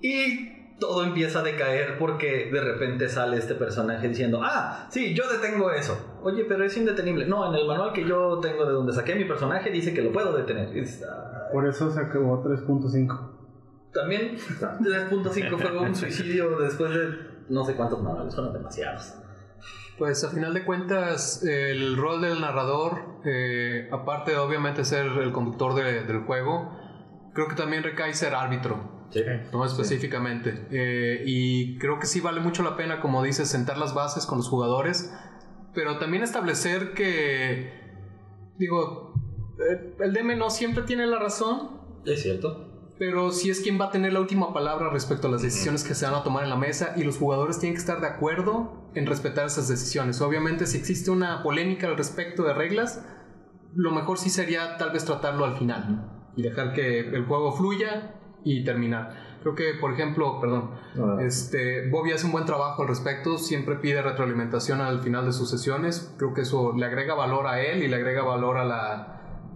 [SPEAKER 7] Y todo empieza a decaer porque de repente sale este personaje diciendo, ah, sí, yo detengo eso. Oye, pero es indetenible. No, en el manual que yo tengo de donde saqué mi personaje dice que lo puedo detener. Es, ah,
[SPEAKER 4] Por eso se acabó 3.5.
[SPEAKER 7] también 3.5 fue un suicidio después de no sé cuántos manuales, fueron demasiados.
[SPEAKER 3] Pues a final de cuentas, el rol del narrador, eh, aparte de obviamente ser el conductor de- del juego, creo que también recae ser árbitro. No específicamente. Eh, y creo que sí vale mucho la pena, como dices, sentar las bases con los jugadores, pero también establecer que, digo, eh, el DM no siempre tiene la razón,
[SPEAKER 7] Es cierto.
[SPEAKER 3] pero sí es quien va a tener la última palabra respecto a las decisiones que se van a tomar en la mesa y los jugadores tienen que estar de acuerdo en respetar esas decisiones. Obviamente si existe una polémica al respecto de reglas, lo mejor sí sería tal vez tratarlo al final y dejar que el juego fluya y terminar. Creo que, por ejemplo, perdón, este, Bobby hace un buen trabajo al respecto, siempre pide retroalimentación al final de sus sesiones. Creo que eso le agrega valor a él y le agrega valor a la,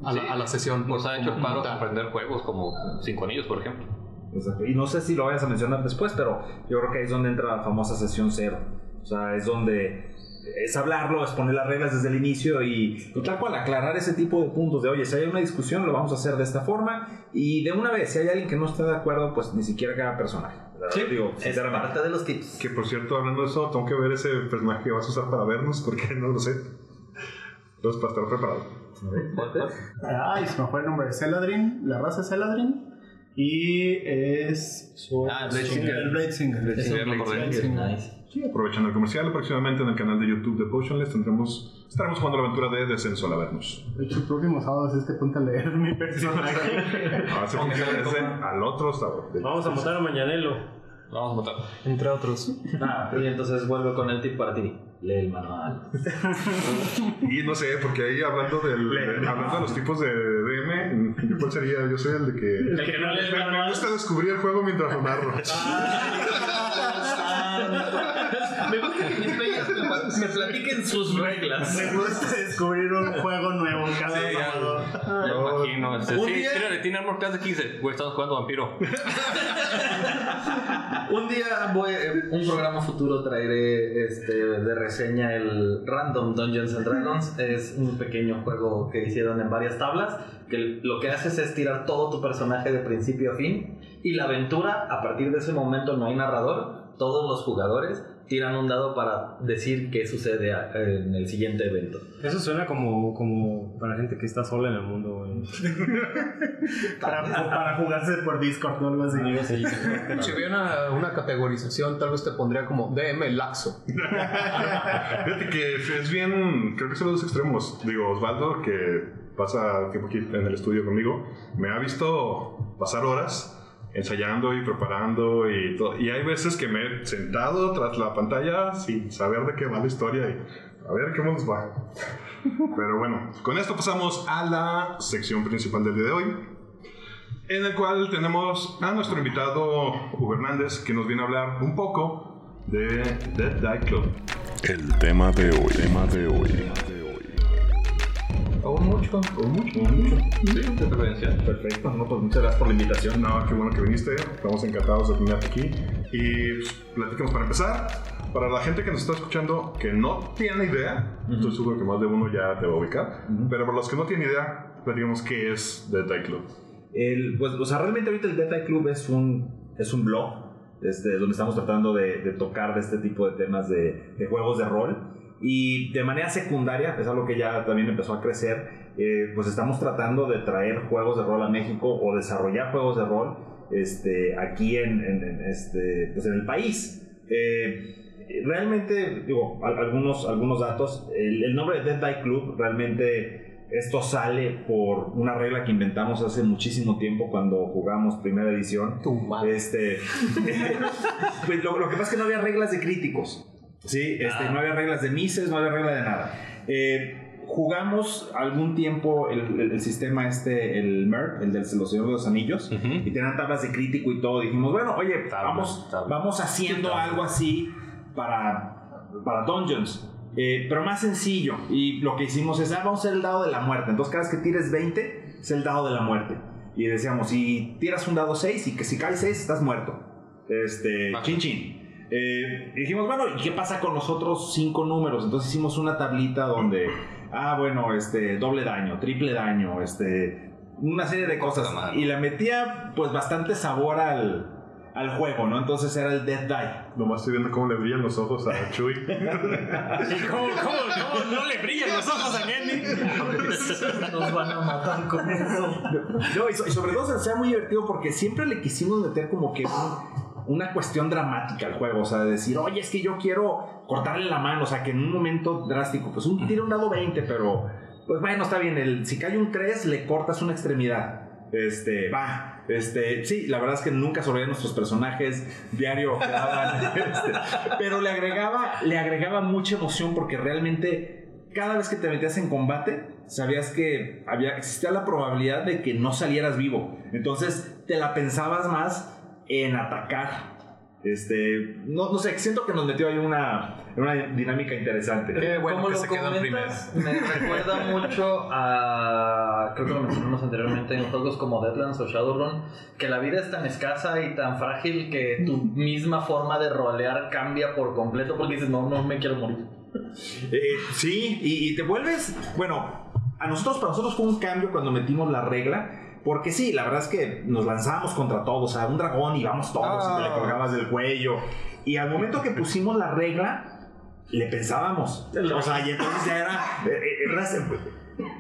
[SPEAKER 3] a la,
[SPEAKER 5] Sí.
[SPEAKER 3] a la sesión.
[SPEAKER 5] Nos ha hecho paro aprender juegos como Cinco Anillos, por ejemplo.
[SPEAKER 6] Exacto. Y no sé si lo vayas a mencionar después, pero yo creo que ahí es donde entra la famosa sesión cero. O sea, es donde es hablarlo, es poner las reglas desde el inicio y, y tal cual, aclarar ese tipo de puntos de, oye, si hay una discusión, lo vamos a hacer de esta forma y de una vez, si hay alguien que no está de acuerdo, pues ni siquiera cada personaje. Verdad, digo,
[SPEAKER 7] Es parte de los tips.
[SPEAKER 1] Que por cierto, hablando de eso, tengo que ver ese personaje que vas a usar para vernos porque no lo sé. Entonces, para estar preparado.
[SPEAKER 4] Ay, se me fue el nombre. Celadrin, la raza es Celadrin. Y es.
[SPEAKER 7] Ah, Bladesinger.
[SPEAKER 4] El Bladesinger.
[SPEAKER 7] Eso
[SPEAKER 5] me acordé.
[SPEAKER 1] Sí, aprovechando el comercial, próximamente en el canal de YouTube de Potionless tendremos, estaremos jugando la aventura de Descenso al Avernos.
[SPEAKER 4] De hecho, el próximo sábado es este punto a leer mi personaje.
[SPEAKER 1] Ahora se funciona al otro sábado.
[SPEAKER 2] Vamos a matar a Mañanelo.
[SPEAKER 5] Vamos a matar.
[SPEAKER 3] Entre otros.
[SPEAKER 7] Ah, y entonces vuelvo con el tip para ti. Lee el manual.
[SPEAKER 1] Y no sé, porque ahí hablando del de- hablando de los tipos de DM, ¿yo ¿cuál sería? Yo soy el de que
[SPEAKER 2] El que no lee el
[SPEAKER 1] me, me
[SPEAKER 2] manual.
[SPEAKER 1] gusta descubrir el juego mientras lo narro.
[SPEAKER 7] Me gusta que mis players me, me platiquen sus reglas.
[SPEAKER 4] Me gusta descubrir un juego nuevo cada sábado.
[SPEAKER 5] Me imagino. Este,
[SPEAKER 7] Un
[SPEAKER 5] sí,
[SPEAKER 7] día-
[SPEAKER 5] tírale, tiene armor class de 15. Güey, estamos jugando vampiro.
[SPEAKER 7] Un día voy, en un programa futuro traeré este, de reseña el Random Dungeons and Dragons. Es un pequeño juego que hicieron en varias tablas. Que lo que haces es tirar todo tu personaje de principio a fin. Y la aventura, a partir de ese momento no hay narrador. Todos los jugadores tiran un dado para decir qué sucede en el siguiente evento.
[SPEAKER 2] Eso suena como, como para gente que está sola en el mundo, güey.
[SPEAKER 4] Para, para jugarse por Discord o algo así.
[SPEAKER 2] Algo así.
[SPEAKER 3] Si hubiera una, una categorización, tal vez te pondría como DM laxo.
[SPEAKER 1] Fíjate que es bien, creo que son los dos extremos. Digo, Osvaldo, que pasa tiempo aquí en el estudio conmigo, me ha visto pasar horas ensayando y preparando y todo. Y hay veces que me he sentado tras la pantalla sin saber de qué va la historia y a ver cómo nos va. Pero bueno, con esto pasamos a la sección principal del día de hoy, en el cual tenemos a nuestro invitado Hugo Hernández, que nos viene a hablar un poco de Dead Die Club.
[SPEAKER 8] El tema de hoy. Tema de hoy.
[SPEAKER 6] O mucho, o mucho, o mucho.
[SPEAKER 5] Sí, de preferencia.
[SPEAKER 6] Perfecto, no, pues muchas gracias por la invitación.
[SPEAKER 1] No, qué bueno que viniste. Estamos encantados de tenerte aquí. Y pues, platicamos para empezar. Para la gente que nos está escuchando que no tiene idea, estoy seguro que más de uno ya te va a ubicar. Pero para los que no tienen idea, platicamos qué es The Die Club.
[SPEAKER 6] El, pues, o sea, realmente ahorita el Dead Eye Club es un, es un blog este, donde estamos tratando de, de tocar de este tipo de temas de, de juegos de rol. Y de manera secundaria, es algo que ya también empezó a crecer, eh, pues estamos tratando de traer juegos de rol a México o desarrollar juegos de rol este, aquí en, en- en este, pues en el país. Eh, realmente, digo, al- algunos, algunos datos, el, el nombre de Dead Die Club realmente esto sale por una regla que inventamos hace muchísimo tiempo cuando jugamos primera edición.
[SPEAKER 3] Tu madre.
[SPEAKER 6] Este, pues lo, lo que pasa es que no había reglas de críticos. Sí, este,
[SPEAKER 5] Ah.
[SPEAKER 6] no había reglas de mises, no había regla de nada. Eh, jugamos algún tiempo el, el- el sistema este, el MERP, el del Los Señores de los Anillos, y tenían tablas de crítico y todo. Dijimos, bueno, oye, vamos, vamos haciendo algo así para, para Dungeons. eh, pero más sencillo. Y lo que hicimos es, ah, vamos a hacer el dado de la muerte. Entonces, cada vez que tires 20, es el dado de la muerte. Y decíamos, si tiras un dado 6 y que si cae 6, estás muerto. Este,
[SPEAKER 5] Ajá.
[SPEAKER 6] chin chin. Eh, y dijimos, bueno, ¿y qué pasa con los otros 5 números? Entonces hicimos una tablita donde, ah, bueno, este, doble daño, triple daño, este, una serie de cosas. Y le metía, pues, bastante sabor al, al juego, ¿no? Entonces era el Death Die.
[SPEAKER 1] Nomás estoy viendo cómo le brillan los ojos a Chuy.
[SPEAKER 2] ¿Cómo, cómo, cómo no le brillan los ojos a Kenny?
[SPEAKER 7] Nos van a matar con eso.
[SPEAKER 6] No, y, so- y sobre todo se sea muy divertido porque siempre le quisimos meter como que un- una cuestión dramática al juego. O sea, de decir, oye, es que yo quiero cortarle la mano. O sea, que en un momento drástico, pues un tira un dado 20, pero pues bueno, está bien. El, si cae un 3, le cortas una extremidad. Este, va. Este, sí, la verdad es que nunca sobre nuestros personajes diario quedaban, este, pero le agregaba, le agregaba mucha emoción porque realmente cada vez que te metías en combate, sabías que había, existía la probabilidad de que no salieras vivo. Entonces te la pensabas más en atacar. Este, no, no sé, siento que nos metió ahí una, una dinámica interesante.
[SPEAKER 3] Qué bueno
[SPEAKER 7] Como
[SPEAKER 3] que
[SPEAKER 7] lo
[SPEAKER 3] se quedó en
[SPEAKER 7] me recuerda mucho a. Creo que lo mencionamos anteriormente en juegos como Deadlands o Shadowrun. Que la vida es tan escasa y tan frágil que tu misma forma de rolear cambia por completo porque dices, no, no me quiero morir.
[SPEAKER 6] Eh, sí, y, y te vuelves, bueno, a nosotros, para nosotros fue un cambio cuando metimos la regla. Porque sí, la verdad es que nos lanzamos contra todos, a un dragón y vamos todos y te le
[SPEAKER 3] Ah.
[SPEAKER 6] colgabas del cuello. Y al momento que pusimos la regla, le pensábamos. O sea, y entonces ya era, eh, eh, era-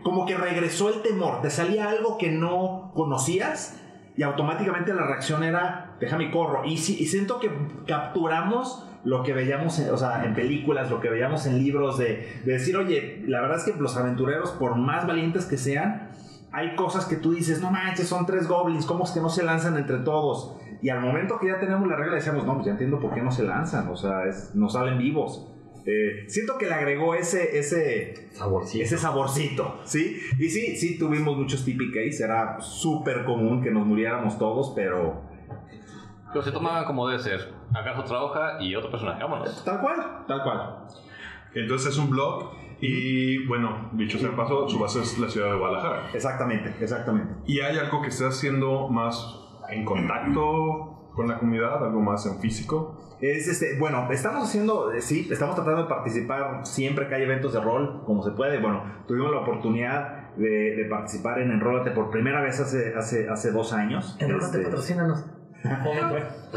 [SPEAKER 6] como que regresó el temor. Te salía algo que no conocías y automáticamente la reacción era, déjame corro. Y, sí, y siento que capturamos lo que veíamos en, o sea, en películas, lo que veíamos en libros, de, de decir, oye, la verdad es que los aventureros, por más valientes que sean, hay cosas que tú dices, no manches, son tres goblins, ¿cómo es que no se lanzan entre todos? Y al momento que ya tenemos la regla decíamos, no, pues ya entiendo por qué no se lanzan, o sea, es- no salen vivos. Eh, siento que le agregó ese, ese,
[SPEAKER 7] Saborcito.
[SPEAKER 6] ese saborcito, ¿sí? Y sí, sí tuvimos muchos TPKs, era súper común que nos muriéramos todos, pero
[SPEAKER 5] Pero se tomaban como debe ser. Agarras otra hoja y otro personaje. Vámonos.
[SPEAKER 6] tal cual, tal cual.
[SPEAKER 1] Entonces es un blog y bueno, dicho sea de paso, su base es la ciudad de Guadalajara.
[SPEAKER 6] Exactamente, exactamente.
[SPEAKER 1] ¿Y hay algo que esté haciendo más en contacto con la comunidad? ¿Algo más en físico?
[SPEAKER 6] Es este, bueno, estamos haciendo, eh, sí, estamos tratando de participar siempre que hay eventos de rol, como se puede. Bueno, tuvimos la oportunidad de, de participar en Enrólate por primera vez hace, hace, hace dos años.
[SPEAKER 7] Enrólate,
[SPEAKER 6] Este,
[SPEAKER 7] patrocínanos.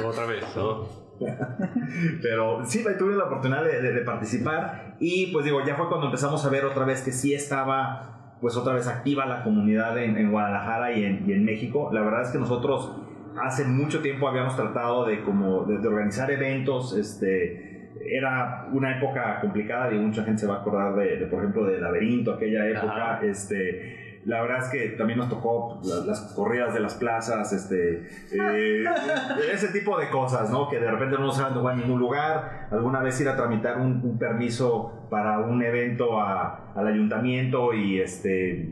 [SPEAKER 5] Otra vez. ¿no?
[SPEAKER 6] Pero sí, tuve la oportunidad de, de- de participar y pues digo, ya fue cuando empezamos a ver otra vez que sí estaba pues otra vez activa la comunidad en, en Guadalajara y en, y en México. La verdad es que nosotros hace mucho tiempo habíamos tratado de como de, de organizar eventos, este era una época complicada y mucha gente se va a acordar de, de, por ejemplo de Laberinto aquella época
[SPEAKER 5] Ajá.
[SPEAKER 6] este la verdad es que también nos tocó la- las corridas de las plazas, este, eh, ese tipo de cosas, ¿no? Que de repente no saben dónde va a ningún lugar. Alguna vez ir a tramitar un, un permiso para un evento a- al ayuntamiento y este,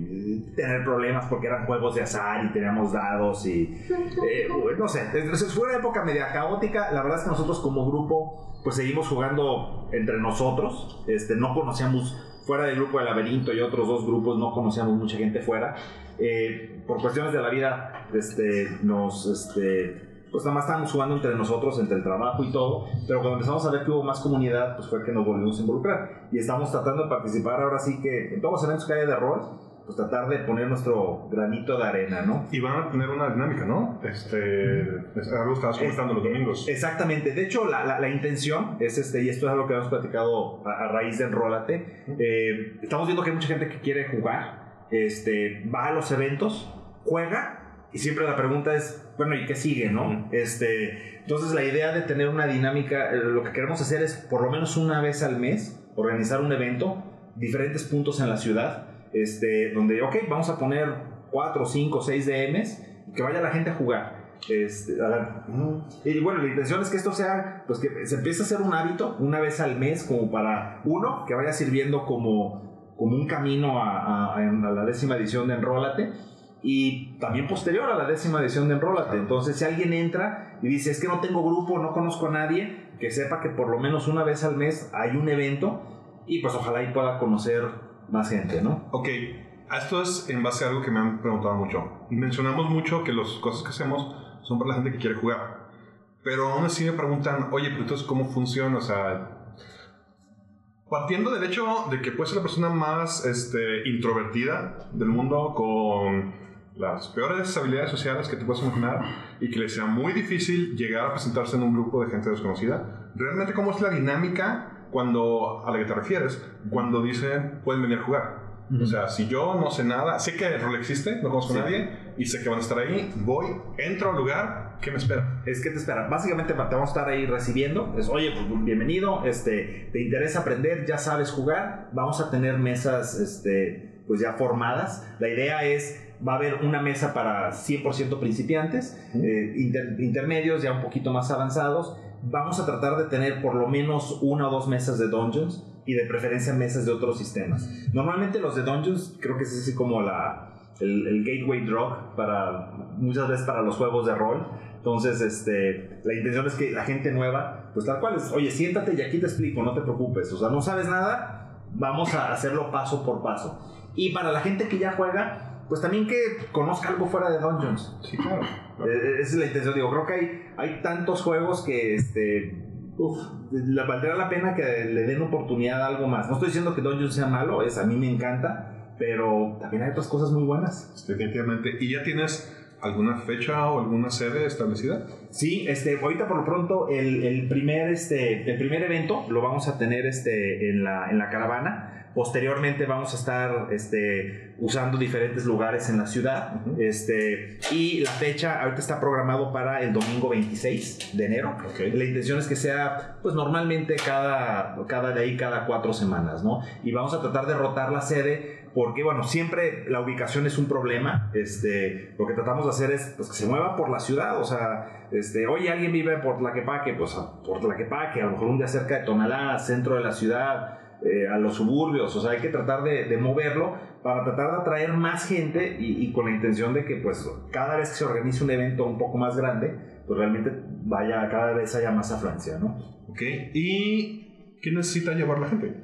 [SPEAKER 6] tener problemas porque eran juegos de azar y teníamos dados y eh, no sé. Entonces fue una época media caótica. La verdad es que nosotros como grupo pues seguimos jugando entre nosotros. Este, no conocíamos fuera del grupo de laberinto y otros dos grupos no conocíamos mucha gente fuera. Eh, por cuestiones de la vida, este, nos, este, pues nada más estábamos jugando entre nosotros, entre el trabajo y todo, pero cuando empezamos a ver que hubo más comunidad, pues fue que nos volvimos a involucrar. Y estamos tratando de participar ahora sí que en todos los eventos que haya de rol, pues tratar de poner nuestro granito de arena, ¿no?
[SPEAKER 1] Y van a tener una dinámica, ¿no? Este, es algo que estabas comentando los domingos.
[SPEAKER 6] Exactamente. De hecho, la, la- la intención es este, y esto es algo que hemos platicado a, a raíz de Enrólate. eh, estamos viendo que hay mucha gente que quiere jugar, este, va a los eventos, juega, y siempre la pregunta es, bueno, ¿y qué sigue, no? Este, entonces, la idea de tener una dinámica, eh, lo que queremos hacer es por lo menos una vez al mes organizar un evento, diferentes puntos en la ciudad, este, donde, ok, vamos a poner 4, 5, 6 DMs, y que vaya la gente a jugar. Este, a la- y bueno, la intención es que esto sea, pues que se empiece a hacer un hábito una vez al mes, como para uno, que vaya sirviendo como, como un camino a, a- a la décima edición de Enrólate. Y también posterior a la décima edición de Enrólate. Entonces, si alguien entra y dice, es que no tengo grupo, no conozco a nadie, que sepa que por lo menos una vez al mes hay un evento y pues ojalá y pueda conocer más gente, ¿no?
[SPEAKER 1] Ok, esto es en base a algo que me han preguntado mucho. Mencionamos mucho que las cosas que hacemos son para la gente que quiere jugar. Pero aún así me preguntan, oye, pero entonces, ¿cómo funciona? O sea, partiendo del hecho de que puedes ser la persona más este, introvertida del mundo, con las peores habilidades sociales que te puedes imaginar, y que le sea muy difícil llegar a presentarse en un grupo de gente desconocida, realmente, ¿cómo es la dinámica cuando, a la que te refieres, cuando dicen, pueden venir a jugar? O sea, si yo no sé nada, sé que el rol existe, no conozco
[SPEAKER 6] Sí.
[SPEAKER 1] a nadie y sé que van a estar ahí, voy, entro al lugar, ¿qué me espera?
[SPEAKER 6] Es que te espera. Básicamente te vamos a estar ahí recibiendo. Es, oye, pues bienvenido, este, te interesa aprender, ya sabes jugar. Vamos a tener mesas, este, pues ya formadas. La idea es, va a haber una mesa para 100% principiantes, eh, inter- intermedios, ya un poquito más avanzados. Vamos a tratar de tener por lo menos una o dos mesas de dungeons y de preferencia mesas de otros sistemas. Normalmente los de dungeons creo que es así como la, el, gateway drug para muchas veces para los juegos de rol. Entonces, este, la intención es que la gente nueva, pues tal cual es, oye, siéntate y aquí te explico, no te preocupes. O sea, no sabes nada, vamos a hacerlo paso por paso. Y para la gente que ya juega, pues también que conozca algo fuera de Dungeons.
[SPEAKER 1] Sí, claro.
[SPEAKER 6] Eh, Esa es la intención, digo, creo que hay, hay tantos juegos que este, uf, le valdría la pena que le den oportunidad a algo más. No estoy diciendo que Dungeon sea malo, es, a mí me encanta, pero también hay otras cosas muy buenas.
[SPEAKER 1] Definitivamente. ¿Y ya tienes alguna fecha o alguna sede establecida?
[SPEAKER 6] Sí, este, ahorita por lo pronto el, el primer, este, el primer evento lo vamos a tener este, en, la, en la caravana. Posteriormente vamos a estar este, usando diferentes lugares en la ciudad. este, y la fecha ahorita está programado para el domingo 26 de enero. La intención es que sea, pues normalmente cada, cada de ahí, cada cuatro semanas, ¿no? Y vamos a tratar de rotar la sede porque, bueno, siempre la ubicación es un problema. Este, lo que tratamos de hacer es pues, que se mueva por la ciudad. O sea, este, oye, alguien vive por Tlaquepaque, pues por Tlaquepaque, a lo mejor un día cerca de Tonalá, centro de la ciudad eh, a los suburbios, o sea, hay que tratar de, de, moverlo para tratar de atraer más gente y, y, con la intención de que pues cada vez que se organice un evento un poco más grande, pues realmente vaya, cada vez haya más afluencia, ¿no?
[SPEAKER 1] Ok, ¿y qué necesita llevar la gente?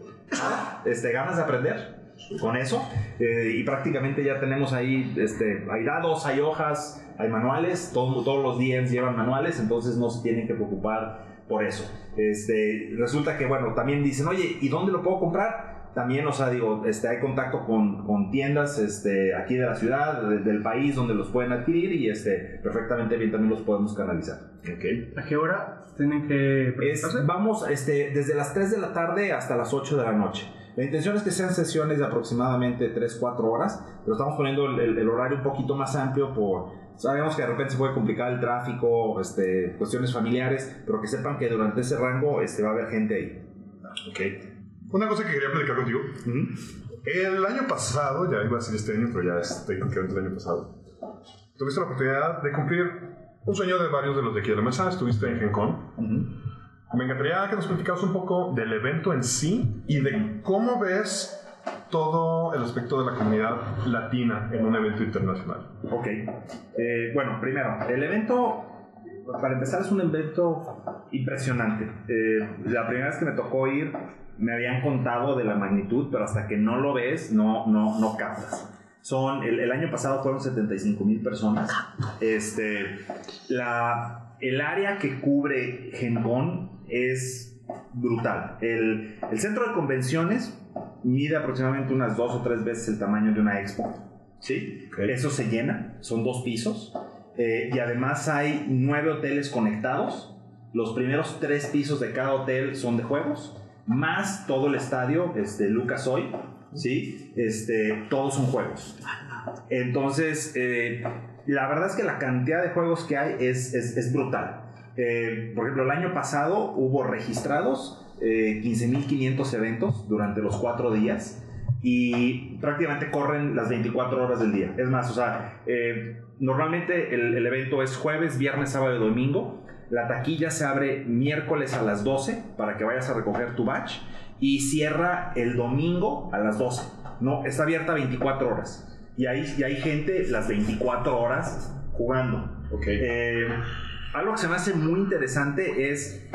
[SPEAKER 6] Este, ganas de aprender, con eso. Eh, y prácticamente ya tenemos ahí este, hay dados, hay hojas, hay manuales, todo, todos los DMs llevan manuales, entonces no se tienen que preocupar por eso. Este, resulta que, bueno, también dicen, oye, ¿y dónde lo puedo comprar? También, o sea, digo, este, hay contacto con, con tiendas este, aquí de la ciudad, de, del país, donde los pueden adquirir y este, perfectamente bien también los podemos canalizar.
[SPEAKER 4] Okay. ¿A qué hora tienen que
[SPEAKER 6] es, Vamos este, desde las 3 de la tarde hasta las 8 de la noche. La intención es que sean sesiones de aproximadamente 3-4 horas, pero estamos poniendo el, el, el, horario un poquito más amplio por... Sabemos que de repente se puede complicar el tráfico, este, cuestiones familiares, pero que sepan que durante ese rango este, va a haber gente ahí.
[SPEAKER 1] Ok. Una cosa que quería platicar contigo. Uh -huh. El año pasado, ya iba a decir este año, pero ya es técnicamente el año pasado, tuviste la oportunidad de cumplir un sueño de varios de los de aquí de la mesa. Estuviste en Gen Con. Uh -huh. Me encantaría que nos platicaras un poco del evento en sí y de cómo ves todo el aspecto de la comunidad latina en un evento internacional.
[SPEAKER 6] Ok. Eh, bueno, primero, el evento, para empezar, es un evento impresionante. Eh, la primera vez que me tocó ir, me habían contado de la magnitud, pero hasta que no lo ves, no, no, no captas. Son, el, el año pasado fueron 75 mil personas. Este, la, el área que cubre Genbon es brutal. El, el, centro de convenciones mide aproximadamente unas dos o tres veces el tamaño de una expo. ¿sí? Okay. Eso se llena, son dos pisos. Eh, y además hay nueve hoteles conectados. Los primeros tres pisos de cada hotel son de juegos, más todo el estadio, este, Lucas Hoy, ¿sí? Este, todos son juegos. Entonces, eh, la verdad es que la cantidad de juegos que hay es, es, es brutal. Eh, por ejemplo, el año pasado hubo registrados eh, 15.500 eventos durante los cuatro días y prácticamente corren las 24 horas del día. Es más, o sea, eh, normalmente el, el, evento es jueves, viernes, sábado y domingo. La taquilla se abre miércoles a las 12 para que vayas a recoger tu batch y cierra el domingo a las 12. No, está abierta 24 horas. Y hay, y hay gente las 24 horas jugando.
[SPEAKER 1] Okay.
[SPEAKER 6] Eh, algo que se me hace muy interesante es,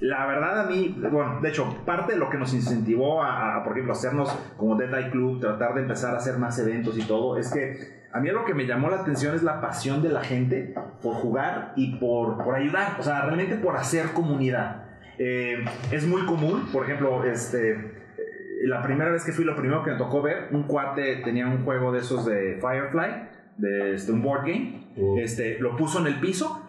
[SPEAKER 6] la verdad a mí, bueno, de hecho, parte de lo que nos incentivó a, a por ejemplo, hacernos como Dead Eye Club, tratar de empezar a hacer más eventos y todo, es que a mí lo que me llamó la atención es la pasión de la gente por jugar y por, por ayudar, o sea, realmente por hacer comunidad. Eh, es muy común, por ejemplo, este, la primera vez que fui, lo primero que me tocó ver, un cuate tenía un juego de esos de Firefly, de este, un board game, uh. este, lo puso en el piso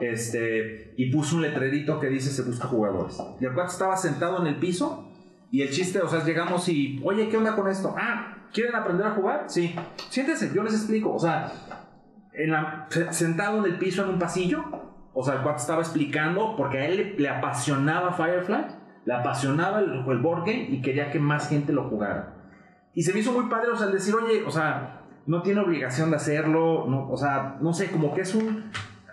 [SPEAKER 6] este, y puso un letrerito que dice se busca jugadores. Y el cuate estaba sentado en el piso y el chiste, o sea, llegamos y, oye, ¿qué onda con esto? Ah, ¿quieren aprender a jugar? Sí. Siéntense, yo les explico. O sea, en la, sentado en el piso en un pasillo, o sea, el cuate estaba explicando porque a él le, apasionaba Firefly, le apasionaba el, el, y quería que más gente lo jugara. Y se me hizo muy padre, o sea, el decir, oye, o sea, no tiene obligación de hacerlo, no, o sea, no sé, como que es un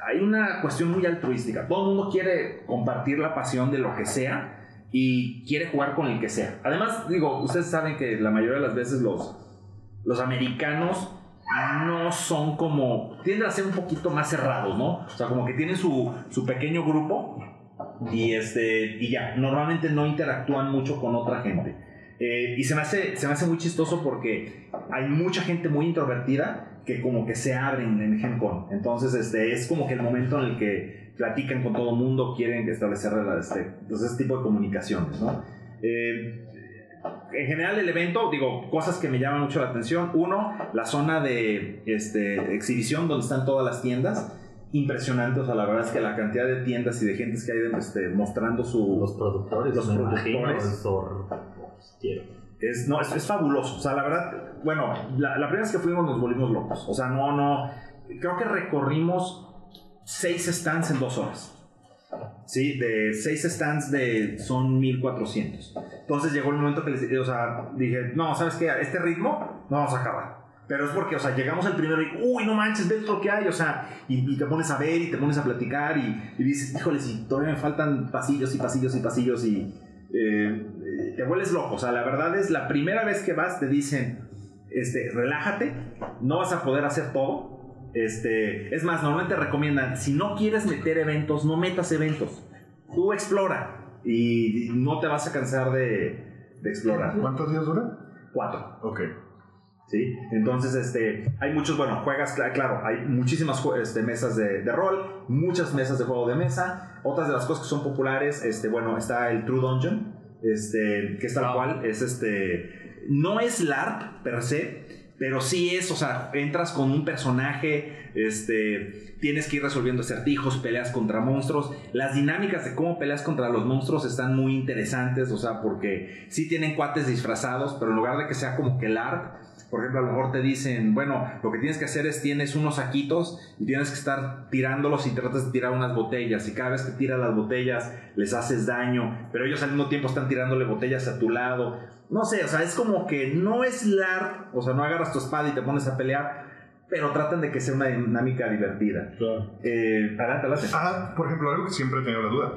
[SPEAKER 6] hay una cuestión muy altruística. Todo el mundo quiere compartir la pasión de lo que sea y quiere jugar con el que sea. Además, digo, ustedes saben que la mayoría de las veces los, los americanos no son como... tienden a ser un poquito más cerrados, ¿no? O sea, como que tienen su, su pequeño grupo y, este, y ya, normalmente no interactúan mucho con otra gente. Eh, y se me, hace, se me hace muy chistoso porque hay mucha gente muy introvertida que como que se abren en Gen Con. Entonces, este, es como que el momento en el que platican con todo el mundo, quieren establecer este, pues, ese tipo de comunicaciones, ¿no? Eh, en general el evento, digo, cosas que me llaman mucho la atención. Uno, la zona de este, exhibición donde están todas las tiendas. Impresionante, o sea, la verdad es que la cantidad de tiendas y de gente que hay este, mostrando su...
[SPEAKER 7] Los productores,
[SPEAKER 6] Los productores.
[SPEAKER 7] imagino.
[SPEAKER 6] Es, no, es, es fabuloso. O sea, la verdad, bueno, la, la primera vez que fuimos nos volvimos locos. O sea, no, no. Creo que recorrimos seis stands en dos horas. Sí, de seis stands de son 1400. Entonces llegó el momento que les, o sea, dije, no, ¿sabes qué? A este ritmo no vamos a acabar. Pero es porque, o sea, llegamos al primero y, uy, no manches, ves lo que hay, o sea, y, te pones a ver y te pones a platicar y, dices, híjole, si todavía me faltan pasillos y pasillos y pasillos y eh, eh, te vuelves loco. O sea, la verdad es, la primera vez que vas te dicen, este, relájate, no vas a poder hacer todo. Este, es más, normalmente te recomiendan, si no quieres meter eventos, no metas eventos. Tú explora y no te vas a cansar de, de explorar.
[SPEAKER 1] ¿Cuántos días dura?
[SPEAKER 6] Cuatro.
[SPEAKER 1] Ok.
[SPEAKER 6] ¿sí? Entonces, este, hay muchos, bueno, juegas, cla- claro, hay muchísimas este, mesas de, de rol, muchas mesas de juego de mesa. Otras de las cosas que son populares, este, bueno, está el True Dungeon, este, que es tal cual, es este, no es LARP per se, pero sí es, o sea, entras con un personaje, este, tienes que ir resolviendo acertijos, peleas contra monstruos. Las dinámicas de cómo peleas contra los monstruos están muy interesantes, o sea, porque sí tienen cuates disfrazados, pero en lugar de que sea como que el por ejemplo, a lo mejor te dicen, bueno, lo que tienes que hacer es tienes unos saquitos y tienes que estar tirándolos y tratas de tirar unas botellas y cada vez que tiras las botellas les haces daño, pero ellos al mismo tiempo están tirándole botellas a tu lado. No sé, o sea, es como que no es LARP, o sea, no agarras tu espada y te pones a pelear, pero tratan de que sea una dinámica divertida. Eh, adelante, adelante.
[SPEAKER 1] Ah, por ejemplo, algo que siempre he tenido la duda.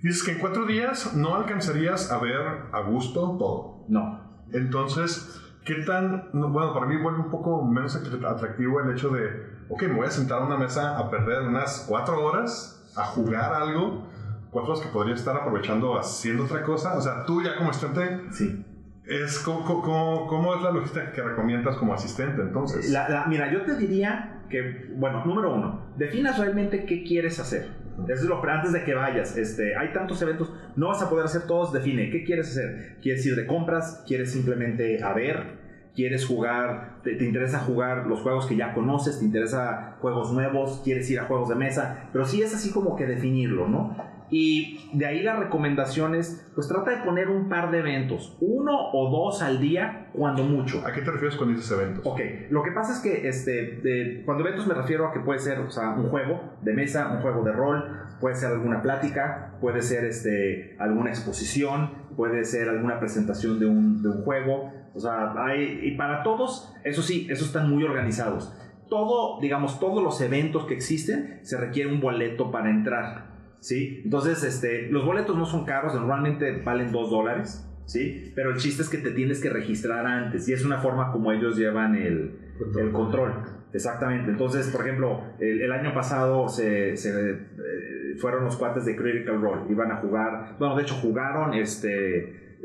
[SPEAKER 1] Dices que en cuatro días no alcanzarías a ver a gusto todo.
[SPEAKER 6] No.
[SPEAKER 1] Entonces, ¿qué tan... no, Bueno, para mí vuelve un poco menos atractivo el hecho de, ok, me voy a sentar a una mesa a perder unas cuatro horas a jugar algo, cuatro horas que podría estar aprovechando haciendo otra cosa. O sea, tú ya como asistente,
[SPEAKER 6] Sí.
[SPEAKER 1] es, ¿cómo, cómo, cómo es la logística que recomiendas como asistente entonces?
[SPEAKER 6] La- la- mira, yo te diría que, bueno, número uno, definas realmente qué quieres hacer. Eso es lo antes de que vayas. Este, hay tantos eventos, no vas a poder hacer todos. Define qué quieres hacer. ¿Quieres ir de compras? ¿Quieres simplemente a ver? ¿Quieres jugar? Te, te interesa jugar los juegos que ya conoces? ¿Te interesa juegos nuevos? ¿Quieres ir a juegos de mesa? Pero sí es así como que definirlo, ¿no? Y de ahí las recomendaciones, pues trata de poner un par de eventos, uno o dos al día, cuando mucho.
[SPEAKER 1] ¿A qué te refieres con dices eventos?
[SPEAKER 6] Ok, lo que pasa es que este, de- cuando eventos me refiero a que puede ser o sea, un juego de mesa, un juego de rol, puede ser alguna plática, puede ser este, alguna exposición, puede ser alguna presentación de un, de un juego. O sea, hay, y para todos, eso sí, esos están muy organizados. Todo, digamos, todos los eventos que existen, se requiere un boleto para entrar. ¿Sí? Entonces, este, los boletos no son caros, normalmente valen 2 dólares. ¿Sí? Pero el chiste es que te tienes que registrar antes y es una forma como ellos llevan el, el control. Exactamente. Entonces, por ejemplo, el, el año pasado se, se, eh, fueron los cuates de Critical Role. Iban a jugar, bueno, de hecho jugaron este,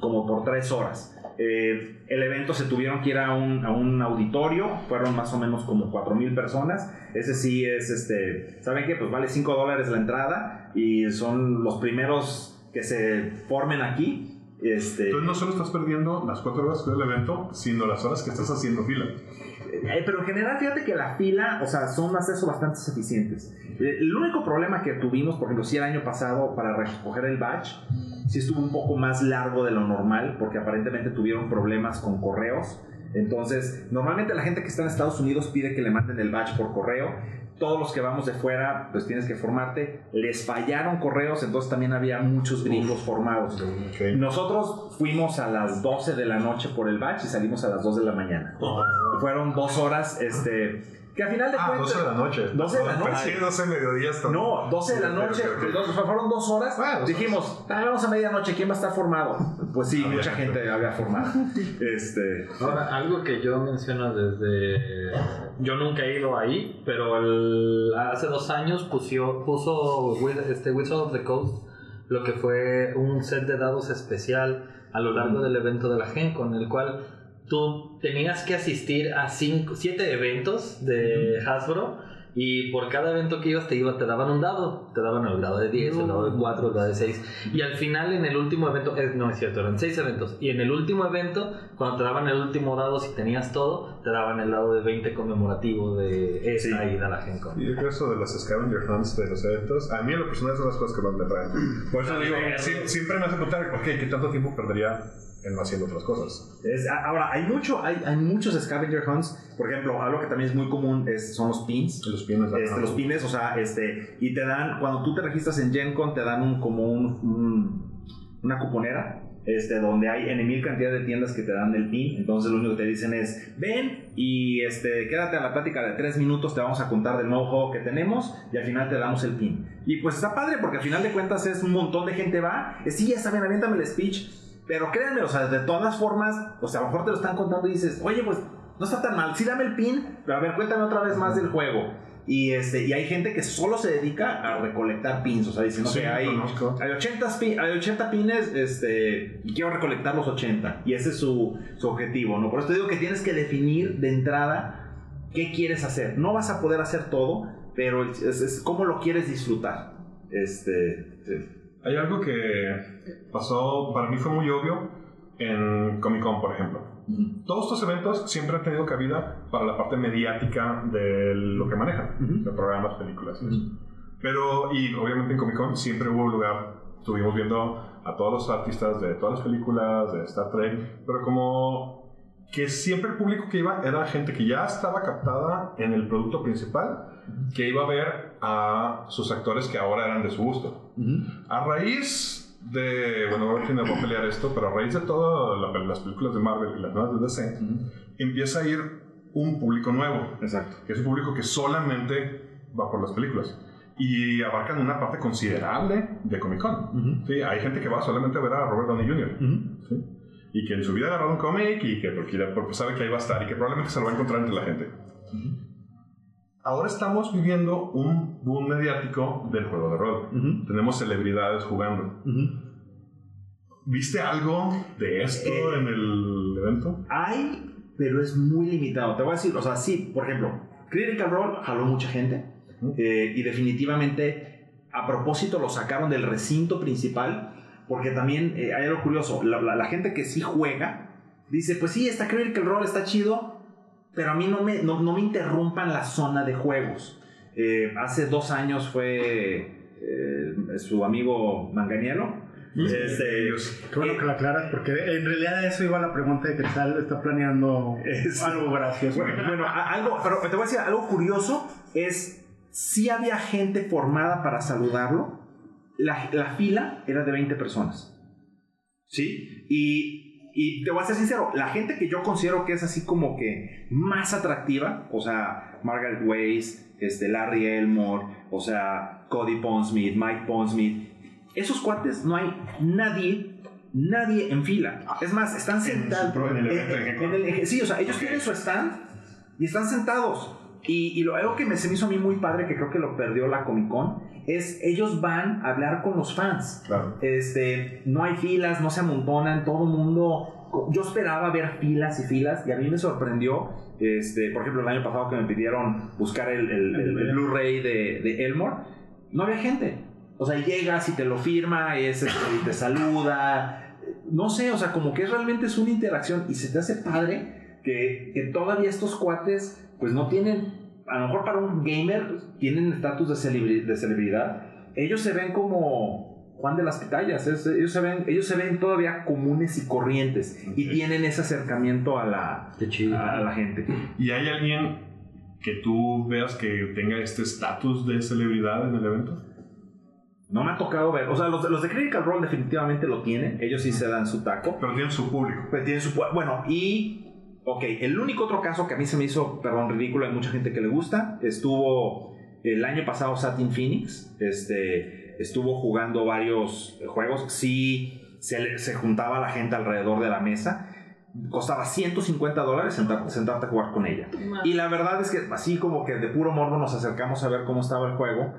[SPEAKER 6] como por tres horas. Eh, el evento se tuvieron que ir a un, a un auditorio, fueron más o menos como 4.000 personas. Ese sí es, este, ¿saben qué? Pues vale 5 dólares la entrada y son los primeros que se formen aquí. Este,
[SPEAKER 1] Entonces no solo estás perdiendo las cuatro horas que dura el evento, sino las horas que estás haciendo fila.
[SPEAKER 6] Eh, pero en general, fíjate que la fila, o sea, son eso bastante eficientes. Eh, El único problema que tuvimos, por ejemplo, si el año pasado para recoger el badge, sí estuvo un poco más largo de lo normal, porque aparentemente tuvieron problemas con correos. Entonces, normalmente la gente que está en Estados Unidos pide que le manden el badge por correo. Todos los que vamos de fuera, pues tienes que formarte. Les fallaron correos, entonces también había muchos gringos formados. Nosotros fuimos a las 12 de la noche por el batch y salimos a las 2 de la mañana. Fueron dos horas, este, que a final de
[SPEAKER 1] Ah,
[SPEAKER 6] cuentas...
[SPEAKER 1] 12 de la noche.
[SPEAKER 6] 12 de la noche.
[SPEAKER 1] Sí, 12 de mediodía hasta.
[SPEAKER 6] No, 12 de la noche, fueron dos horas.
[SPEAKER 1] Dos
[SPEAKER 6] Dijimos, "Ah, vamos a medianoche, ¿quién va a estar formado? Pues sí,
[SPEAKER 1] Había
[SPEAKER 6] mucha
[SPEAKER 1] gente.
[SPEAKER 6] gente había formado. Este,
[SPEAKER 7] Ahora, algo que yo menciono desde... Yo nunca he ido ahí, pero el- hace dos años pusió- puso este Wizard of the Coast lo que fue un set de dados especial a lo largo del evento de la Gen, con el cual tú tenías que asistir a cinco, siete eventos de Hasbro Y por cada evento que ibas te, iba, te daban un dado. Te daban el dado de 10, el dado de 4, el dado de 6. Y al final, en el último evento, no es cierto, eran 6 eventos. Y en el último evento, cuando te daban el último dado, si tenías todo, te daban el dado de 20 conmemorativo de esa ida a la Gen Con.
[SPEAKER 1] Y yo creo eso de las scavenger hunts de los eventos, a mí en lo personal son las cosas que más me traen. Por eso digo, sí- siempre me hace preguntar, ok, ¿qué tanto tiempo perdería en haciendo otras cosas?
[SPEAKER 6] Es- ahora, hay, mucho, hay, hay muchos scavenger hunts. Por ejemplo, algo que también es muy común es, son los pins.
[SPEAKER 1] Los pines
[SPEAKER 6] Este, los pines, o sea, este, y te dan, cuando tú te registras en GenCon, te dan un, como un, un- una cuponera, este, donde hay en mil cantidad de tiendas que te dan el pin. Entonces, lo único que te dicen es, ven y este, quédate a la plática de tres minutos, te vamos a contar del nuevo juego que tenemos y al final te damos el pin. Y pues está padre porque al final de cuentas es un montón de gente va, eh, sí, ya está bien, aviéntame el speech. Pero créanme, o sea, de todas formas, o sea, a lo mejor te lo están contando y dices, oye, pues no está tan mal, sí dame el pin, pero a ver, cuéntame otra vez más del juego. Y, este, y hay gente que solo se dedica a recolectar pins, o sea, diciendo
[SPEAKER 1] Sí,
[SPEAKER 6] que hay, hay, 80 pin- hay 80 pines este, y quiero recolectar los 80. Y ese es su, su objetivo, ¿no? Por eso te digo que tienes que definir de entrada qué quieres hacer. No vas a poder hacer todo, pero es, es cómo lo quieres disfrutar. Este.
[SPEAKER 1] Hay algo que pasó, para mí fue muy obvio en Comic Con, por ejemplo. Todos estos eventos siempre han tenido cabida para la parte mediática de lo que manejan, de programas, películas y eso. Pero, y obviamente en Comic Con siempre hubo lugar, estuvimos viendo a todos los artistas de todas las películas, de Star Trek, pero como que siempre el público que iba era gente que ya estaba captada en el producto principal, que iba a ver a sus actores que ahora eran de su gusto. A raíz de, bueno, va a pelear esto, pero a raíz de todas las películas de Marvel y las nuevas de DC, empieza a ir un público nuevo,
[SPEAKER 6] Exacto.
[SPEAKER 1] que es un público que solamente va por las películas. Y abarcan una parte considerable de Comic Con. Sí, hay gente que va solamente a ver a Robert Downey Jr. ¿sí? Y que en su vida ha agarrado un cómic y que porque, porque sabe que ahí va a estar y que probablemente se lo va a encontrar entre la gente. Ahora estamos viviendo un boom mediático del juego de rol. Tenemos celebridades jugando. ¿Viste algo de esto
[SPEAKER 6] Eh,
[SPEAKER 1] en el evento?
[SPEAKER 6] Hay, pero es muy limitado. Te voy a decir, o sea, sí, por ejemplo, Critical Role jaló mucha gente eh, y definitivamente a propósito lo sacaron del recinto principal porque también eh, hay algo curioso. La, la- la gente que sí juega dice, pues sí, está Critical Role, está chido, pero a mí no me, no, no me interrumpan la zona de juegos. Eh, hace dos años fue eh, su amigo Manganiello. Este,
[SPEAKER 4] Qué bueno que lo aclaras, porque en realidad a eso iba la pregunta de que tal está planeando
[SPEAKER 6] Es-
[SPEAKER 4] algo gracioso.
[SPEAKER 6] Bueno, bueno, a- algo, pero te voy a decir, algo curioso es, si había gente formada para saludarlo, la, la fila era de 20 personas. ¿Sí? Y, y te voy a ser sincero, la gente que yo considero que es así como que más atractiva, o sea, Margaret Weiss, este, Larry Elmore, o sea, Cody Pondsmith, Mike Pondsmith, esos cuates no hay nadie, nadie en fila. Es más, están sentados.
[SPEAKER 1] en
[SPEAKER 6] en-
[SPEAKER 1] en-
[SPEAKER 6] el- sí, o sea, ellos tienen su stand y están sentados. Y, y lo, algo que me, se me hizo a mí muy padre, que creo que lo perdió la Comic Con, es ellos van a hablar con los fans.
[SPEAKER 1] Claro.
[SPEAKER 6] Este, no hay filas, no se amontonan, todo el mundo. Yo esperaba ver filas y filas y a mí me sorprendió. Este, por ejemplo, el año pasado que me pidieron buscar el, el- el- el Blu-ray de, de Elmore, no había gente. O sea, llegas y te lo firma, es, este, y te saluda. No sé, o sea, como que realmente es una interacción y se te hace padre que, que todavía estos cuates, pues no tienen, a lo mejor para un gamer, tienen estatus de, celebri- de celebridad. Ellos se ven como Juan de las Pitayas, es- ellos, se ven, ellos se ven todavía comunes y corrientes y tienen ese acercamiento a la, a la gente.
[SPEAKER 1] ¿Y hay alguien que tú veas que tenga este estatus de celebridad en el evento?
[SPEAKER 6] No me ha tocado ver, o sea, los, los de Critical Role definitivamente lo tienen, ellos sí se dan su taco.
[SPEAKER 1] Pero tienen su público.
[SPEAKER 6] Pues tiene su bueno, y. Ok, el único otro caso que a mí se me hizo, perdón, ridículo, hay mucha gente que le gusta, estuvo el año pasado Satin Phoenix, este, estuvo jugando varios juegos, sí se, se juntaba la gente alrededor de la mesa, costaba 150 dólares sentar- sentarte a jugar con ella. Y la verdad es que así como que de puro morbo nos acercamos a ver cómo estaba el juego,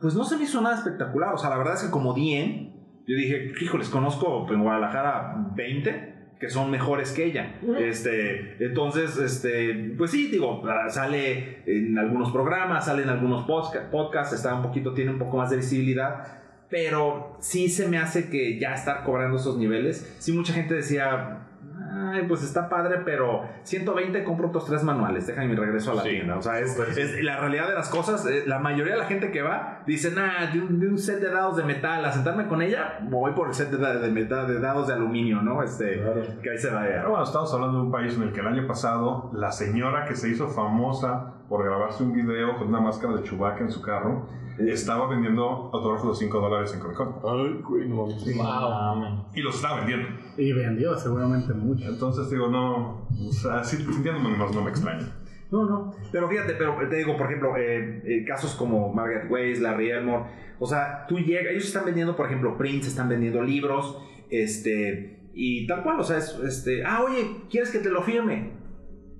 [SPEAKER 6] pues no se me hizo nada espectacular, o sea, la verdad es que como DM, yo dije, híjoles, conozco en Guadalajara 20, que son mejores que ella. Este, entonces, este, pues sí, digo, sale en algunos programas, sale en algunos podca- podcasts, está un poquito, tiene un poco más de visibilidad, pero sí se me hace que ya estar cobrando esos niveles. Sí, mucha gente decía, ay, pues está padre, pero 120 compro otros tres manuales, déjame mi regreso a la
[SPEAKER 5] Sí.
[SPEAKER 6] tienda. O sea, es, es la realidad de las cosas. eh, La mayoría de la gente que va dice, nah, de un, de un set de dados de metal, a sentarme con ella, voy por el set de, de metal, de dados de aluminio, ¿no? Este, que ahí se
[SPEAKER 1] Pero
[SPEAKER 6] vaya.
[SPEAKER 1] bueno, estamos hablando de un país en el que el año pasado la señora que se hizo famosa por grabarse un video con una máscara de Chewbacca en su carro estaba vendiendo autógrafos de 5 dólares en Comic Con.
[SPEAKER 2] Ay, güey, no mames.
[SPEAKER 1] Y los estaba vendiendo.
[SPEAKER 4] Y vendió seguramente mucho.
[SPEAKER 1] Entonces digo, no, o sea, sí, sintiéndome más no me extraña.
[SPEAKER 6] No, no. Pero fíjate, pero te digo, por ejemplo, eh, eh, casos como Margaret Weiss, Larry Elmore, o sea, tú llegas, ellos están vendiendo, por ejemplo, prints, están vendiendo libros, este, y tal cual, o sea, es, este, ah, oye, ¿quieres que te lo firme?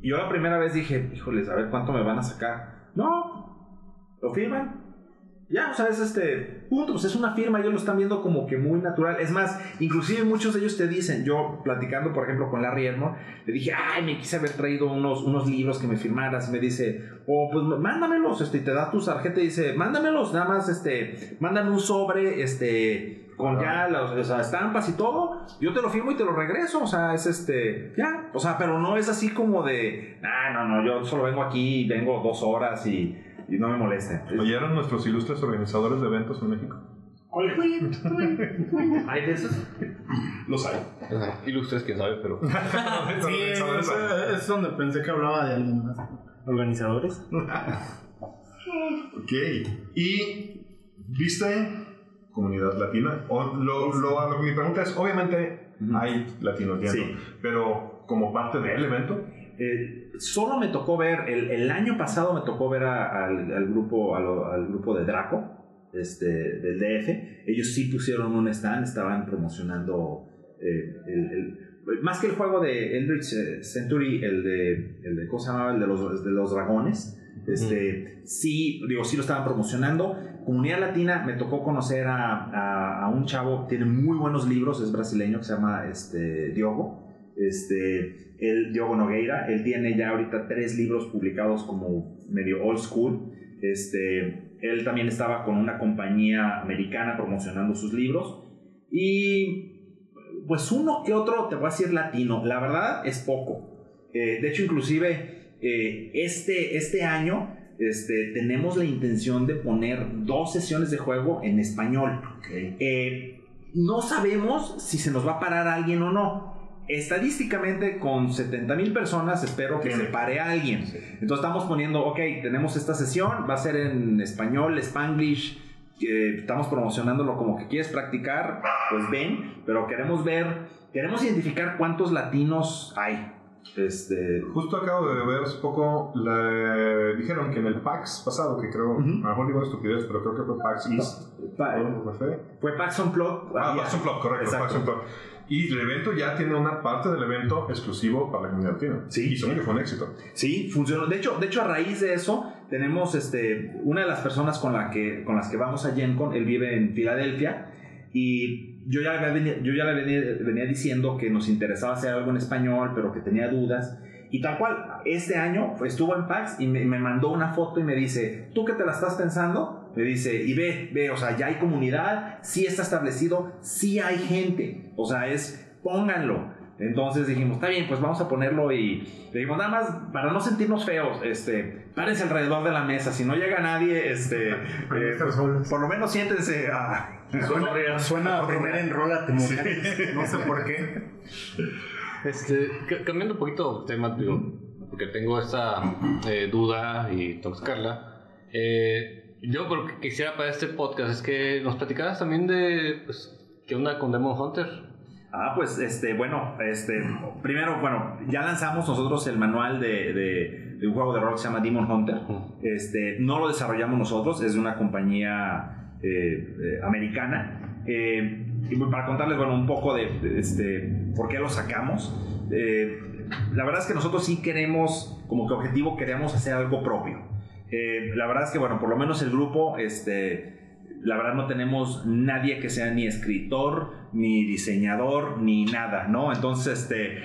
[SPEAKER 6] Y yo la primera vez dije, híjoles, a ver cuánto me van a sacar. No, lo firman. Ya, o sea, es este, punto, pues es una firma, ellos lo están viendo como que muy natural. Es más, inclusive muchos de ellos te dicen, yo platicando, por ejemplo, con Larry Elmore, le dije, ay, me quise haber traído unos, unos libros que me firmaras. Y me dice, oh, pues mándamelos, este, y te da tu tarjeta y dice, mándamelos, nada más, este, mándame un sobre, este, con ya las o sea, estampas y todo. Yo te lo firmo y te lo regreso, o sea, es este, ya, o sea, pero no es así como de, ah, no, no, yo solo vengo aquí, vengo dos horas y, y no me molesten.
[SPEAKER 1] ¿Oyeron nuestros ilustres organizadores de eventos en México?
[SPEAKER 5] ¿Hay de esos?
[SPEAKER 1] Los hay.
[SPEAKER 5] Ilustres, quién sabe, pero.
[SPEAKER 4] Sí, eso es donde pensé que hablaba de alguien más.
[SPEAKER 2] ¿Organizadores?
[SPEAKER 1] Ok. ¿Y viste comunidad latina? O lo, lo- lo mi pregunta es, obviamente hay latino, entiendo,
[SPEAKER 6] Sí.
[SPEAKER 1] pero como parte del evento,
[SPEAKER 6] Eh, solo me tocó ver, el, el año pasado me tocó ver a- al, al grupo, a lo- al grupo de Draco, este, del DF. Ellos sí pusieron un stand, estaban promocionando eh, el, el- más que el juego de Eldritch eh, Century, el de, el de, ¿cómo se llamaba? El de los, de los dragones. Este, sí, digo, sí lo estaban promocionando. Comunidad Latina me tocó conocer a, a- a un chavo, tiene muy buenos libros, es brasileño, que se llama este, Diogo. Este, el Diogo Nogueira, él tiene ya ahorita tres libros publicados como medio old school. Este, él también estaba con una compañía americana promocionando sus libros. Y pues uno que otro, te voy a decir latino, la verdad es poco. Eh, de hecho, inclusive eh, este, este año este, tenemos la intención de poner dos sesiones de juego en español. Eh, no sabemos si se nos va a parar alguien o no. Estadísticamente, con 70 mil personas, espero que se pare alguien. Entonces, estamos poniendo, ok, tenemos esta sesión, va a ser en español, spanglish. estamos promocionándolo como que quieres practicar, pues ven, pero queremos ver, queremos identificar cuántos latinos hay. Este,
[SPEAKER 1] justo acabo de ver hace poco, dijeron que en el PAX pasado, que creo,
[SPEAKER 6] Ujú.
[SPEAKER 1] a lo mejor digo estupidez, pero creo que fue PAX East.
[SPEAKER 6] pa-
[SPEAKER 1] ¿no? ¿No fue?
[SPEAKER 6] Pax Unplugged.
[SPEAKER 1] Ah,
[SPEAKER 6] había-
[SPEAKER 1] PAX Unplugged, correcto,
[SPEAKER 6] Exacto.
[SPEAKER 1] PAX. Y el evento ya tiene una parte del evento exclusivo para la comunidad latina.
[SPEAKER 6] Sí.
[SPEAKER 1] Y son que fue un éxito.
[SPEAKER 6] Sí, funcionó. De hecho, de hecho, a raíz de eso, tenemos este, una de las personas con, la que, con las que vamos a Gen Con, él vive en Filadelfia, y yo ya, yo ya le venía, venía diciendo que nos interesaba hacer algo en español, pero que tenía dudas. Y tal cual, este año estuvo en PAX y me, me mandó una foto y me dice, ¿tú qué te la estás pensando? Me dice, y ve, ve, o sea, ya hay comunidad, sí está establecido, sí hay gente. O sea, es, pónganlo. Entonces dijimos, está bien, pues vamos a ponerlo y le dijimos, nada más, para no sentirnos feos, este, párense alrededor de la mesa, si no llega nadie, este, eh,
[SPEAKER 4] solos.
[SPEAKER 6] por lo menos siéntense a...
[SPEAKER 4] Suena, suena a primer enrola No sé por qué.
[SPEAKER 5] Este, ca- cambiando un poquito de tema, digo, porque tengo esta eh, duda y sacarla. Eh, yo lo que quisiera para este podcast es que nos platicaras también de pues, qué onda con Demon Hunter.
[SPEAKER 6] Ah, pues, este, bueno, este, primero, bueno, ya lanzamos nosotros el manual de, de- de un juego de rol que se llama Demon Hunter. Este, no lo desarrollamos nosotros, es de una compañía eh, eh, americana. Eh, y para contarles, bueno, un poco de, de, este, por qué lo sacamos. La verdad es que nosotros sí queremos, como que objetivo, queremos hacer algo propio. La verdad es que, bueno, por lo menos el grupo, este, la verdad no tenemos nadie que sea ni escritor, ni diseñador, ni nada, ¿no? Entonces, este,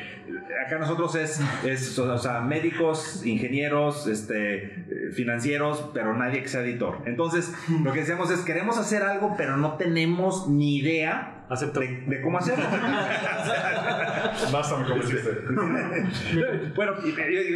[SPEAKER 6] acá nosotros es, es o sea, médicos, ingenieros, este, financieros, pero nadie que sea editor. Entonces, lo que decíamos es, queremos hacer algo, pero no tenemos ni idea de, de, cómo hacerlo.
[SPEAKER 1] Basta, me convenciste.
[SPEAKER 6] bueno,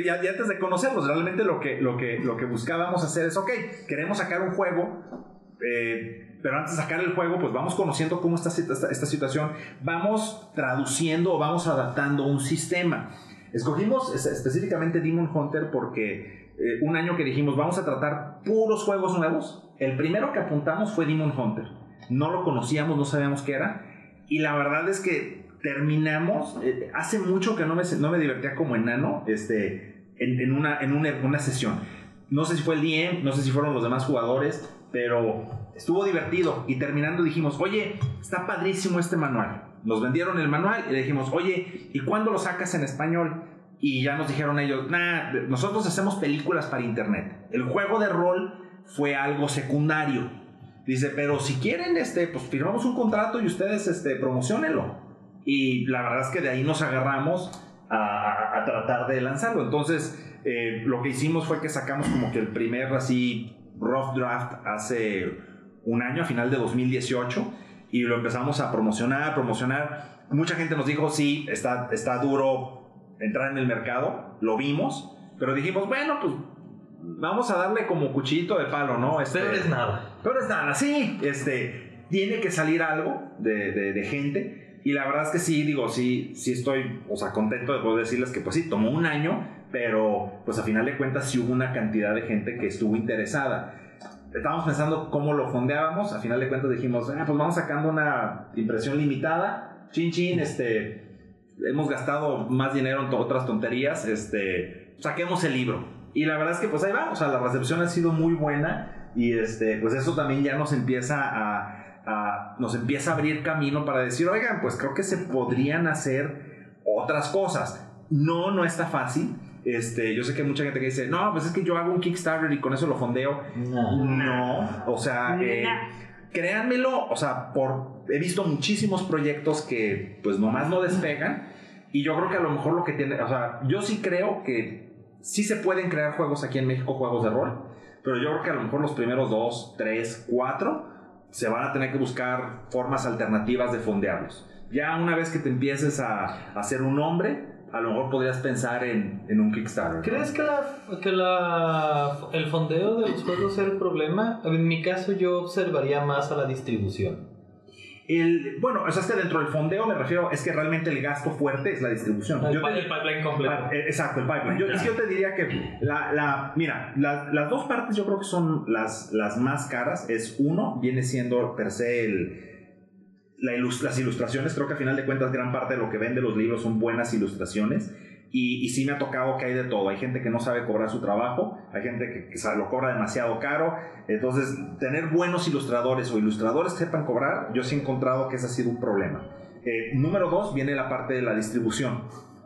[SPEAKER 6] ya, antes de conocerlos, realmente lo que, lo, que, lo que buscábamos hacer es, ok, queremos sacar un juego, eh, pero antes de sacar el juego, pues vamos conociendo cómo está esta, esta situación, vamos traduciendo o vamos adaptando un sistema. Escogimos específicamente Demon Hunter porque eh, un año que dijimos vamos a tratar puros juegos nuevos, el primero que apuntamos fue Demon Hunter. No lo conocíamos, no sabíamos qué era. Y la verdad es que terminamos, eh, hace mucho que no me, no me divertía como enano este, en, en, una, en una, una, sesión. No sé si fue el DM, no sé si fueron los demás jugadores, pero estuvo divertido. Y terminando dijimos, oye, está padrísimo este manual. Nos vendieron el manual y le dijimos, oye, ¿y cuándo lo sacas en español? Y ya nos dijeron ellos, nah, nosotros hacemos películas para internet. El juego de rol fue algo secundario. Dice, pero si quieren, este, pues firmamos un contrato y ustedes este, promocionenlo. Y la verdad es que de ahí nos agarramos a, tratar de lanzarlo. Entonces, eh, lo que hicimos fue que sacamos como que el primer así rough draft hace un año, a final de 2018, y lo empezamos a promocionar, promocionar. Mucha gente nos dijo, sí, está, está duro entrar en el mercado, lo vimos, pero dijimos, bueno, pues vamos a darle como cuchillito de palo, ¿no?
[SPEAKER 7] Este, pero es nada.
[SPEAKER 6] Pero es nada, sí. Este, tiene que salir algo de, de, de, gente. Y la verdad es que sí, digo, sí, sí estoy, o sea, contento de poder decirles que pues sí, tomó un año, pero pues a final de cuentas sí hubo una cantidad de gente que estuvo interesada. Estábamos pensando cómo lo fondeábamos, a final de cuentas dijimos, ah, pues vamos sacando una impresión limitada, chin chin, este, hemos gastado más dinero en otras tonterías, este, saquemos el libro y la verdad es que pues ahí va, o sea, la recepción ha sido muy buena y este, pues eso también ya nos empieza a, a, nos empieza a abrir camino para decir, oigan, pues creo que se podrían hacer otras cosas. No, no está fácil. Este, yo sé que hay mucha gente que dice, no, pues es que yo hago un Kickstarter y con eso lo fondeo. No, no o sea, eh, créanmelo, o sea, por, he visto muchísimos proyectos que pues nomás no despegan y yo creo que a lo mejor lo que tiene, o sea, yo sí creo que sí se pueden crear juegos aquí en México, juegos de rol, pero yo creo que a lo mejor los primeros dos, tres, cuatro se van a tener que buscar formas alternativas de fondearlos. Ya una vez que te empieces a, hacer un nombre, a lo mejor podrías pensar en, en un Kickstarter.
[SPEAKER 7] ¿Crees que, la, que la, el fondeo de los juegos sea el problema? En mi caso yo observaría más a la distribución.
[SPEAKER 6] El, bueno, o sea, es que dentro del fondeo me refiero, es que realmente el gasto fuerte es la distribución.
[SPEAKER 7] El,
[SPEAKER 6] yo
[SPEAKER 7] te, el pipeline completo.
[SPEAKER 6] Eh, exacto, el pipeline. Yo, yo te diría que la, la mira, la, las dos partes yo creo que son las, las más caras. Es uno, viene siendo per se el, las ilustraciones. Creo que a final de cuentas gran parte de lo que vende los libros son buenas ilustraciones. Y, y, sí me ha tocado que hay de todo. Hay gente que no sabe cobrar su trabajo, hay gente que, que lo cobra demasiado caro. Entonces, tener buenos ilustradores o ilustradores que sepan cobrar, yo sí he encontrado que ese ha sido un problema. Eh, número dos, viene la parte de la distribución.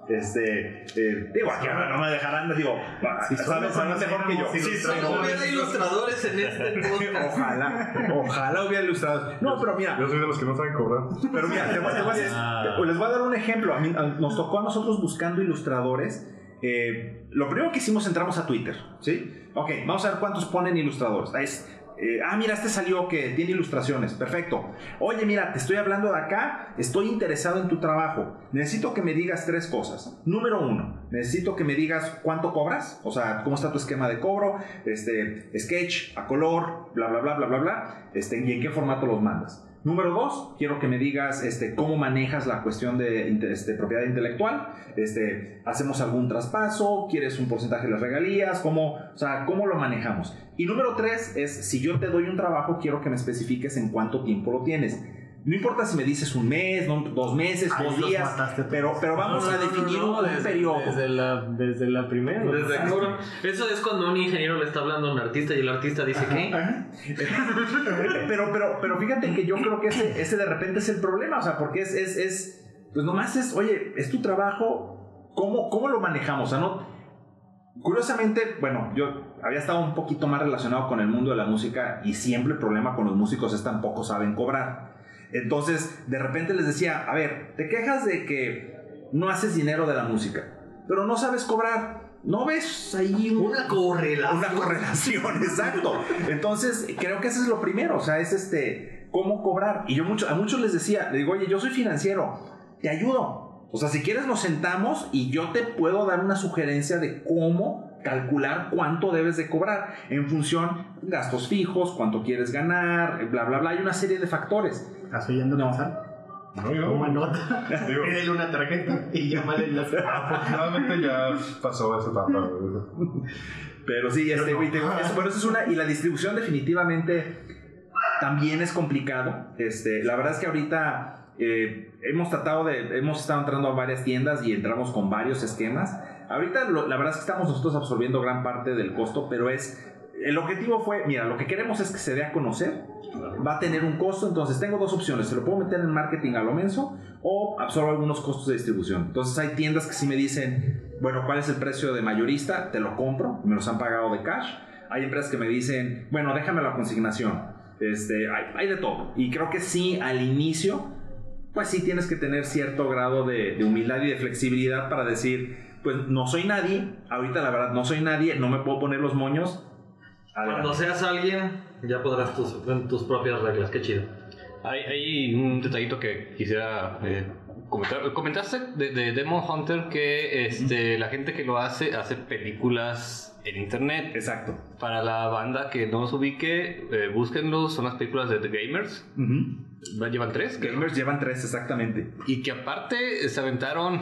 [SPEAKER 6] Este, eh, digo, aquí no me dejarán, digo, si sabes, sabes mejor que yo.
[SPEAKER 7] Si sí, no hubiera ilustradores en este podcast.
[SPEAKER 6] Ojalá, ojalá hubiera ilustradores. No, pero mira.
[SPEAKER 1] Yo soy de los que no saben cobrar.
[SPEAKER 6] Pero mira, te voy, te voy a, les voy a dar un ejemplo. A mí, nos tocó a nosotros buscando ilustradores. Eh, lo primero que hicimos, entramos a Twitter, ¿sí? Ok, vamos a ver cuántos ponen ilustradores. Es, eh, ah, mira, este salió que tiene ilustraciones. Perfecto. Oye, mira, te estoy hablando de acá. Estoy interesado en tu trabajo. Necesito que me digas tres cosas. Número uno, necesito que me digas cuánto cobras. O sea, cómo está tu esquema de cobro. Este, sketch, a color, bla, bla, bla, bla, bla, bla. Este, y en qué formato los mandas. Número dos, quiero que me digas este, cómo manejas la cuestión de este, propiedad intelectual. Este, ¿Hacemos algún traspaso? ¿Quieres un porcentaje de las regalías? ¿Cómo, o sea, ¿Cómo lo manejamos? Y número tres es, si yo te doy un trabajo, quiero que me especifiques en cuánto tiempo lo tienes. No importa si me dices un mes, dos meses, dos días,
[SPEAKER 4] mataste
[SPEAKER 6] pero, pero vamos
[SPEAKER 2] No, no,
[SPEAKER 6] a definir
[SPEAKER 2] no, no,
[SPEAKER 6] un
[SPEAKER 2] desde,
[SPEAKER 6] periodo.
[SPEAKER 2] Desde la, desde la primera.
[SPEAKER 7] Desde. Eso es cuando un ingeniero le está hablando a un artista y el artista dice ¿qué?
[SPEAKER 6] Ajá. pero, pero, pero fíjate que yo creo que ese, ese de repente es el problema, o sea, porque es, es, es pues nomás es, oye, es tu trabajo, ¿cómo, cómo lo manejamos? O sea, no, curiosamente, bueno, yo había estado un poquito más relacionado con el mundo de la música y siempre el problema con los músicos es tampoco saben cobrar. Entonces, de repente les decía, a ver, te quejas de que no haces dinero de la música, pero no sabes cobrar. ¿No ves ahí
[SPEAKER 7] una correlación?
[SPEAKER 6] Una correlación, exacto. Entonces, creo que eso es lo primero, o sea, es este, cómo cobrar. Y yo mucho, a muchos les decía, le digo, oye, yo soy financiero, te ayudo. O sea, si quieres nos sentamos y yo te puedo dar una sugerencia de cómo calcular cuánto debes de cobrar en función de gastos fijos, cuánto quieres ganar, bla, bla, bla. Hay una serie de factores.
[SPEAKER 4] ¿Estás oyendo
[SPEAKER 6] No.
[SPEAKER 4] pensar?
[SPEAKER 1] No, yo.
[SPEAKER 4] Toma nota.
[SPEAKER 1] Digo-
[SPEAKER 4] Pídele una tarjeta y llámale la
[SPEAKER 1] Afortunadamente ya pasó esa etapa.
[SPEAKER 6] Pero sí, este, te eso- bueno, eso es una. Y la distribución definitivamente también es complicado. Este, la verdad es que ahorita eh, hemos tratado de. Hemos estado entrando a varias tiendas y entramos con varios esquemas. Ahorita lo- la verdad es que estamos nosotros absorbiendo gran parte del costo, pero es. El objetivo fue, mira, lo que queremos es que se dé a conocer, va a tener un costo, entonces tengo dos opciones, se lo puedo meter en marketing a lo menso o absorbo algunos costos de distribución. Entonces hay tiendas que sí me dicen, bueno, ¿cuál es el precio de mayorista? Te lo compro, me los han pagado de cash. Hay empresas que me dicen, bueno, déjame la consignación. Este, hay, hay de todo. Y creo que sí, al inicio, pues sí tienes que tener cierto grado de, de humildad y de flexibilidad para decir, pues no soy nadie, ahorita la verdad no soy nadie, no me puedo poner los moños. Adelante.
[SPEAKER 7] Cuando seas alguien, ya podrás tus, tus propias reglas. Qué chido.
[SPEAKER 5] Hay, hay un detallito que quisiera eh, comentar. Comentaste de, de Demon Hunter que este, la gente que lo hace hace películas en internet.
[SPEAKER 6] Exacto.
[SPEAKER 5] Para la banda que no los ubique, eh, búsquenlos. Son las películas de The Gamers.
[SPEAKER 6] Ujú.
[SPEAKER 5] Llevan tres. creo.
[SPEAKER 6] Gamers llevan tres exactamente.
[SPEAKER 5] Y que aparte se aventaron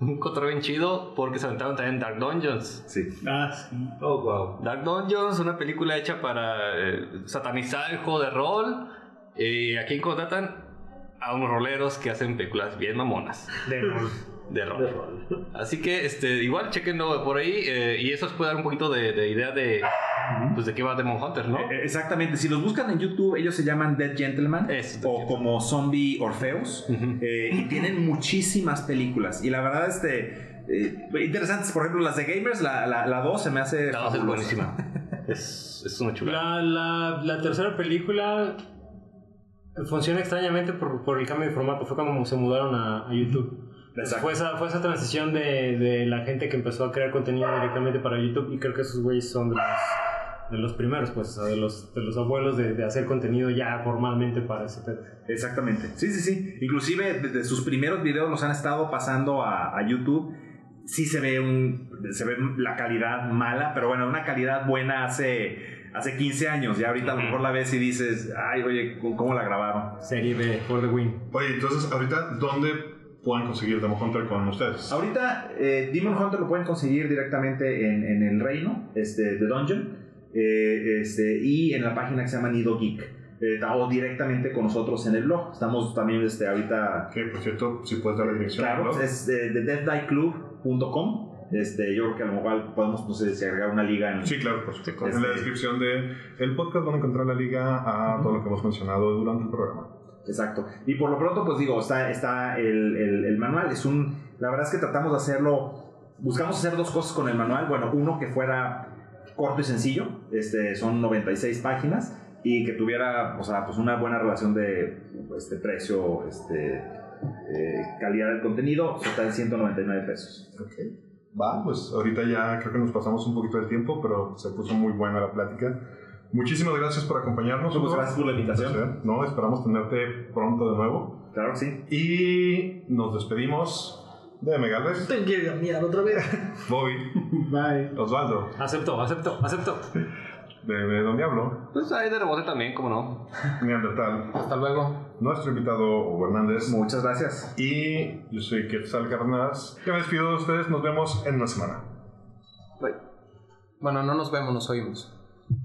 [SPEAKER 5] un cotorreo bien chido porque se aventaron también Dark Dungeons.
[SPEAKER 6] Sí.
[SPEAKER 4] Ah, sí.
[SPEAKER 7] Oh, wow.
[SPEAKER 5] Dark Dungeons, una película hecha para eh, satanizar el juego de rol. Y aquí contratan a unos roleros que hacen películas bien mamonas
[SPEAKER 2] De rol.
[SPEAKER 5] De rol. Así que este, igual chequenlo por ahí eh, y eso os puede dar un poquito de, de idea de, pues, de qué va Demon Hunter, ¿no?
[SPEAKER 6] Eh, Exactamente, si los buscan en YouTube, ellos se llaman Dead Gentleman o
[SPEAKER 5] Gentleman.
[SPEAKER 6] como Zombie Orfeus
[SPEAKER 5] Ujú.
[SPEAKER 6] eh, y tienen muchísimas películas. Y la verdad, este, eh, interesantes, por ejemplo, las de Gamers, la 2 la, la dos se me hace.
[SPEAKER 5] La dos es
[SPEAKER 6] fabulosa.
[SPEAKER 5] buenísima. es, es una chulada.
[SPEAKER 2] La, la, la tercera película funciona extrañamente por, por el cambio de formato. Fue cuando se mudaron a, a YouTube.
[SPEAKER 6] Exacto.
[SPEAKER 2] Fue esa, fue esa transición de, de la gente que empezó a crear contenido directamente para YouTube y creo que esos güeyes son de los, de los primeros, pues, o sea, de los, de los abuelos de, de hacer contenido ya formalmente para ese pedo.
[SPEAKER 6] Exactamente. Sí, sí, sí. Inclusive desde sus primeros videos los han estado pasando a, a YouTube. Sí se ve un se ve la calidad mala, pero bueno, una calidad buena hace hace 15 años. Ya ahorita a lo mejor la ves y dices, "Ay, oye, ¿cómo la grabaron?"
[SPEAKER 2] Serie B, for the win.
[SPEAKER 1] Oye, entonces, ahorita, ¿dónde pueden conseguir Demo Hunter con ustedes?
[SPEAKER 6] Ahorita eh, Demon Hunter lo pueden conseguir directamente en, en el reino este, de Dungeon eh, este, y en la página que se llama Nido Geek. Eh, o directamente con nosotros en el blog. Estamos también este, ahorita
[SPEAKER 1] Que, por cierto, si puedes dar la dirección.
[SPEAKER 6] Claro,
[SPEAKER 1] ¿no?
[SPEAKER 6] es de, de deathdieclub.com. Este, yo creo que a lo mejor podemos no sé, si agregar una liga en,
[SPEAKER 1] Sí, claro, por supuesto.
[SPEAKER 6] Este-
[SPEAKER 1] En la descripción del el podcast van a encontrar la liga a todo lo que hemos mencionado durante el programa.
[SPEAKER 6] Exacto. Y por lo pronto, pues digo, está, está el, el- el manual. Es un. La verdad es que tratamos de hacerlo. Buscamos hacer dos cosas con el manual. Bueno, uno que fuera corto y sencillo. Este, son 96 páginas. Y que tuviera, o sea, pues una buena relación de este, precio, este, eh, calidad del contenido. Está en 199 pesos.
[SPEAKER 1] Ok. Va, pues ahorita ya creo que nos pasamos un poquito del tiempo, pero se puso muy buena la plática. Muchísimas gracias por acompañarnos.
[SPEAKER 6] Muchas gracias por la invitación.
[SPEAKER 1] No, esperamos tenerte pronto de nuevo.
[SPEAKER 6] Claro que sí.
[SPEAKER 1] Y nos despedimos de Megales,
[SPEAKER 7] Tengo que cambiar otra vez.
[SPEAKER 1] Bobby,
[SPEAKER 4] Bye.
[SPEAKER 1] Osvaldo,
[SPEAKER 2] Acepto, acepto, acepto.
[SPEAKER 1] de, de Don Diablo,
[SPEAKER 5] Pues ahí de rebote también, como no.
[SPEAKER 1] Neandertal,
[SPEAKER 3] Hasta luego.
[SPEAKER 1] nuestro invitado Hugo Hernández.
[SPEAKER 6] Muchas gracias.
[SPEAKER 1] Y yo soy Quetzal Carnas. Que me despido de ustedes. Nos vemos en una semana.
[SPEAKER 3] Bueno, no nos vemos, nos oímos.